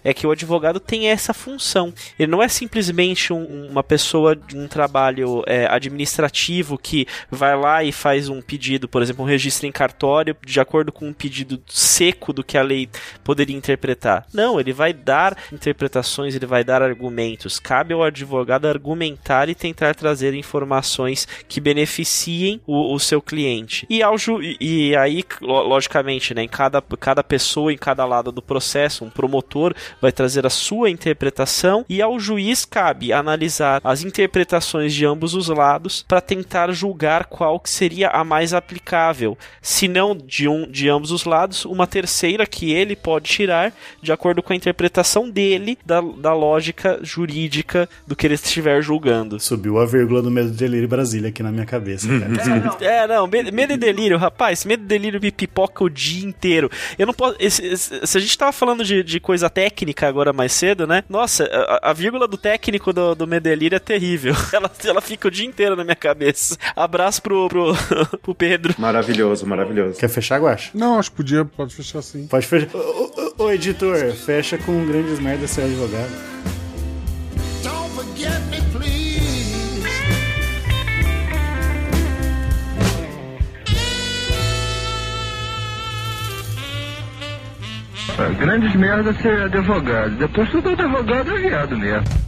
é que o advogado tem essa função. Ele não é simplesmente um, uma pessoa de um trabalho é, administrativo que vai lá e faz um pedido, por exemplo, um registro em cartório de acordo com um pedido seco do que a lei poderia interpretar. Não, ele vai dar interpretações, ele vai dar argumentos. Cabe ao advogado argumentar e tentar trazer informações que beneficiem o, o seu cliente. E, ao ju e aí, logicamente, né, em cada, cada pessoa, em cada lado do processo, um promotor vai trazer a sua interpretação e ao juiz cabe analisar as interpretações de ambos os lados para tentar julgar qual que seria a mais aplicável. Se não de um de ambos os lados, uma terceira que ele pode tirar de acordo com a interpretação dele da, da lógica jurídica do que ele estiver julgando. Subiu a vírgula do Medo e Delírio Brasília aqui na minha cabeça, cara. [LAUGHS] É, não, medo, medo e delírio, rapaz, medo e delírio me pipoca o dia inteiro. Eu não posso. esse- esse- se a gente tava falando de, de coisa técnica agora mais cedo, né? Nossa, a, a vírgula do técnico do, do medo delírio é terrível. [LAUGHS] Ela, ela fica o dia inteiro na minha cabeça. Abraço pro, pro, [LAUGHS] pro Pedro. Maravilhoso, maravilhoso. Quer fechar, Guacha? Não, acho que podia, pode fechar assim. Pode fechar. Ô, ô, ô, editor, fecha com grandes merdas ser advogado. Don't forget me, please. Grandes merda ser advogado. Depois todo advogado é viado mesmo.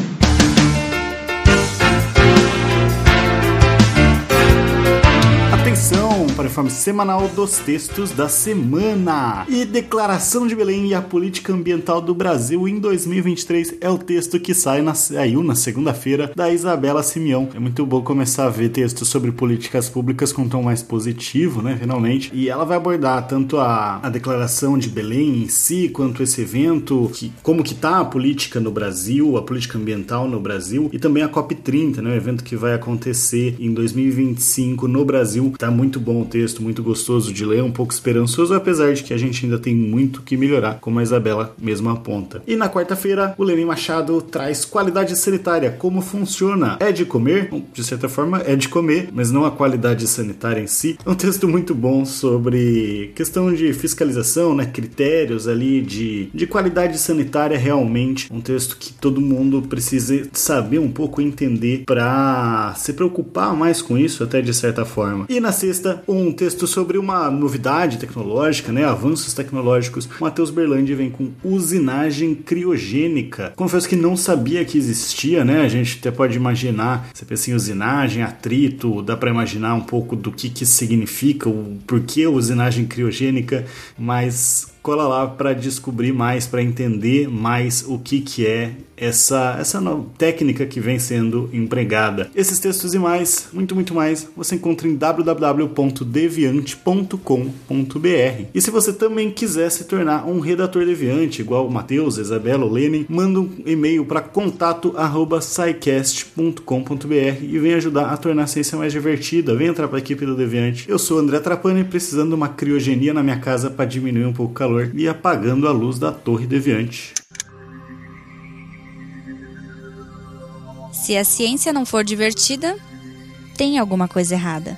Atenção para o informe semanal dos textos da semana. E Declaração de Belém e a Política Ambiental do Brasil em 2023 é o texto que sai na, saiu na segunda-feira da Isabela Simeão. É muito bom começar a ver textos sobre políticas públicas com um tom mais positivo, né? Finalmente. E ela vai abordar tanto a, a Declaração de Belém em si, quanto esse evento, que, como que tá a política no Brasil, a política ambiental no Brasil, e também a COP30, né? O evento que vai acontecer em 2025 no Brasil. Tá muito bom o texto, muito gostoso de ler, um pouco esperançoso, apesar de que a gente ainda tem muito que melhorar, como a Isabela mesmo aponta. E na quarta-feira, o Lenin Machado traz qualidade sanitária, como funciona. É de comer? Bom, De certa forma, é de comer, mas não a qualidade sanitária em si. É um texto muito bom sobre questão de fiscalização, né? Critérios ali de, de qualidade sanitária realmente. Um texto que todo mundo precisa saber um pouco, entender para se preocupar mais com isso, até de certa forma. E na sexta, um texto sobre uma novidade tecnológica, né? Avanços tecnológicos. Matheus Berlandi vem com usinagem criogênica. Confesso que não sabia que existia, né? A gente até pode imaginar, você pensa em usinagem, atrito, dá para imaginar um pouco do que que significa, o porquê usinagem criogênica, mas cola lá para descobrir mais, para entender mais o que, que é essa, essa nova técnica que vem sendo empregada. Esses textos e mais, muito, muito mais, você encontra em www.deviante.com.br. E se você também quiser se tornar um redator deviante, igual o Matheus, Isabela ou Lenin, manda um e-mail para contato@scicast.com.br e vem ajudar a tornar a ciência mais divertida. Vem entrar para a equipe do Deviante. Eu sou André Trapani, precisando de uma criogenia na minha casa para diminuir um pouco o calor e apagando a luz da Torre Deviante. Se a ciência não for divertida, tem alguma coisa errada.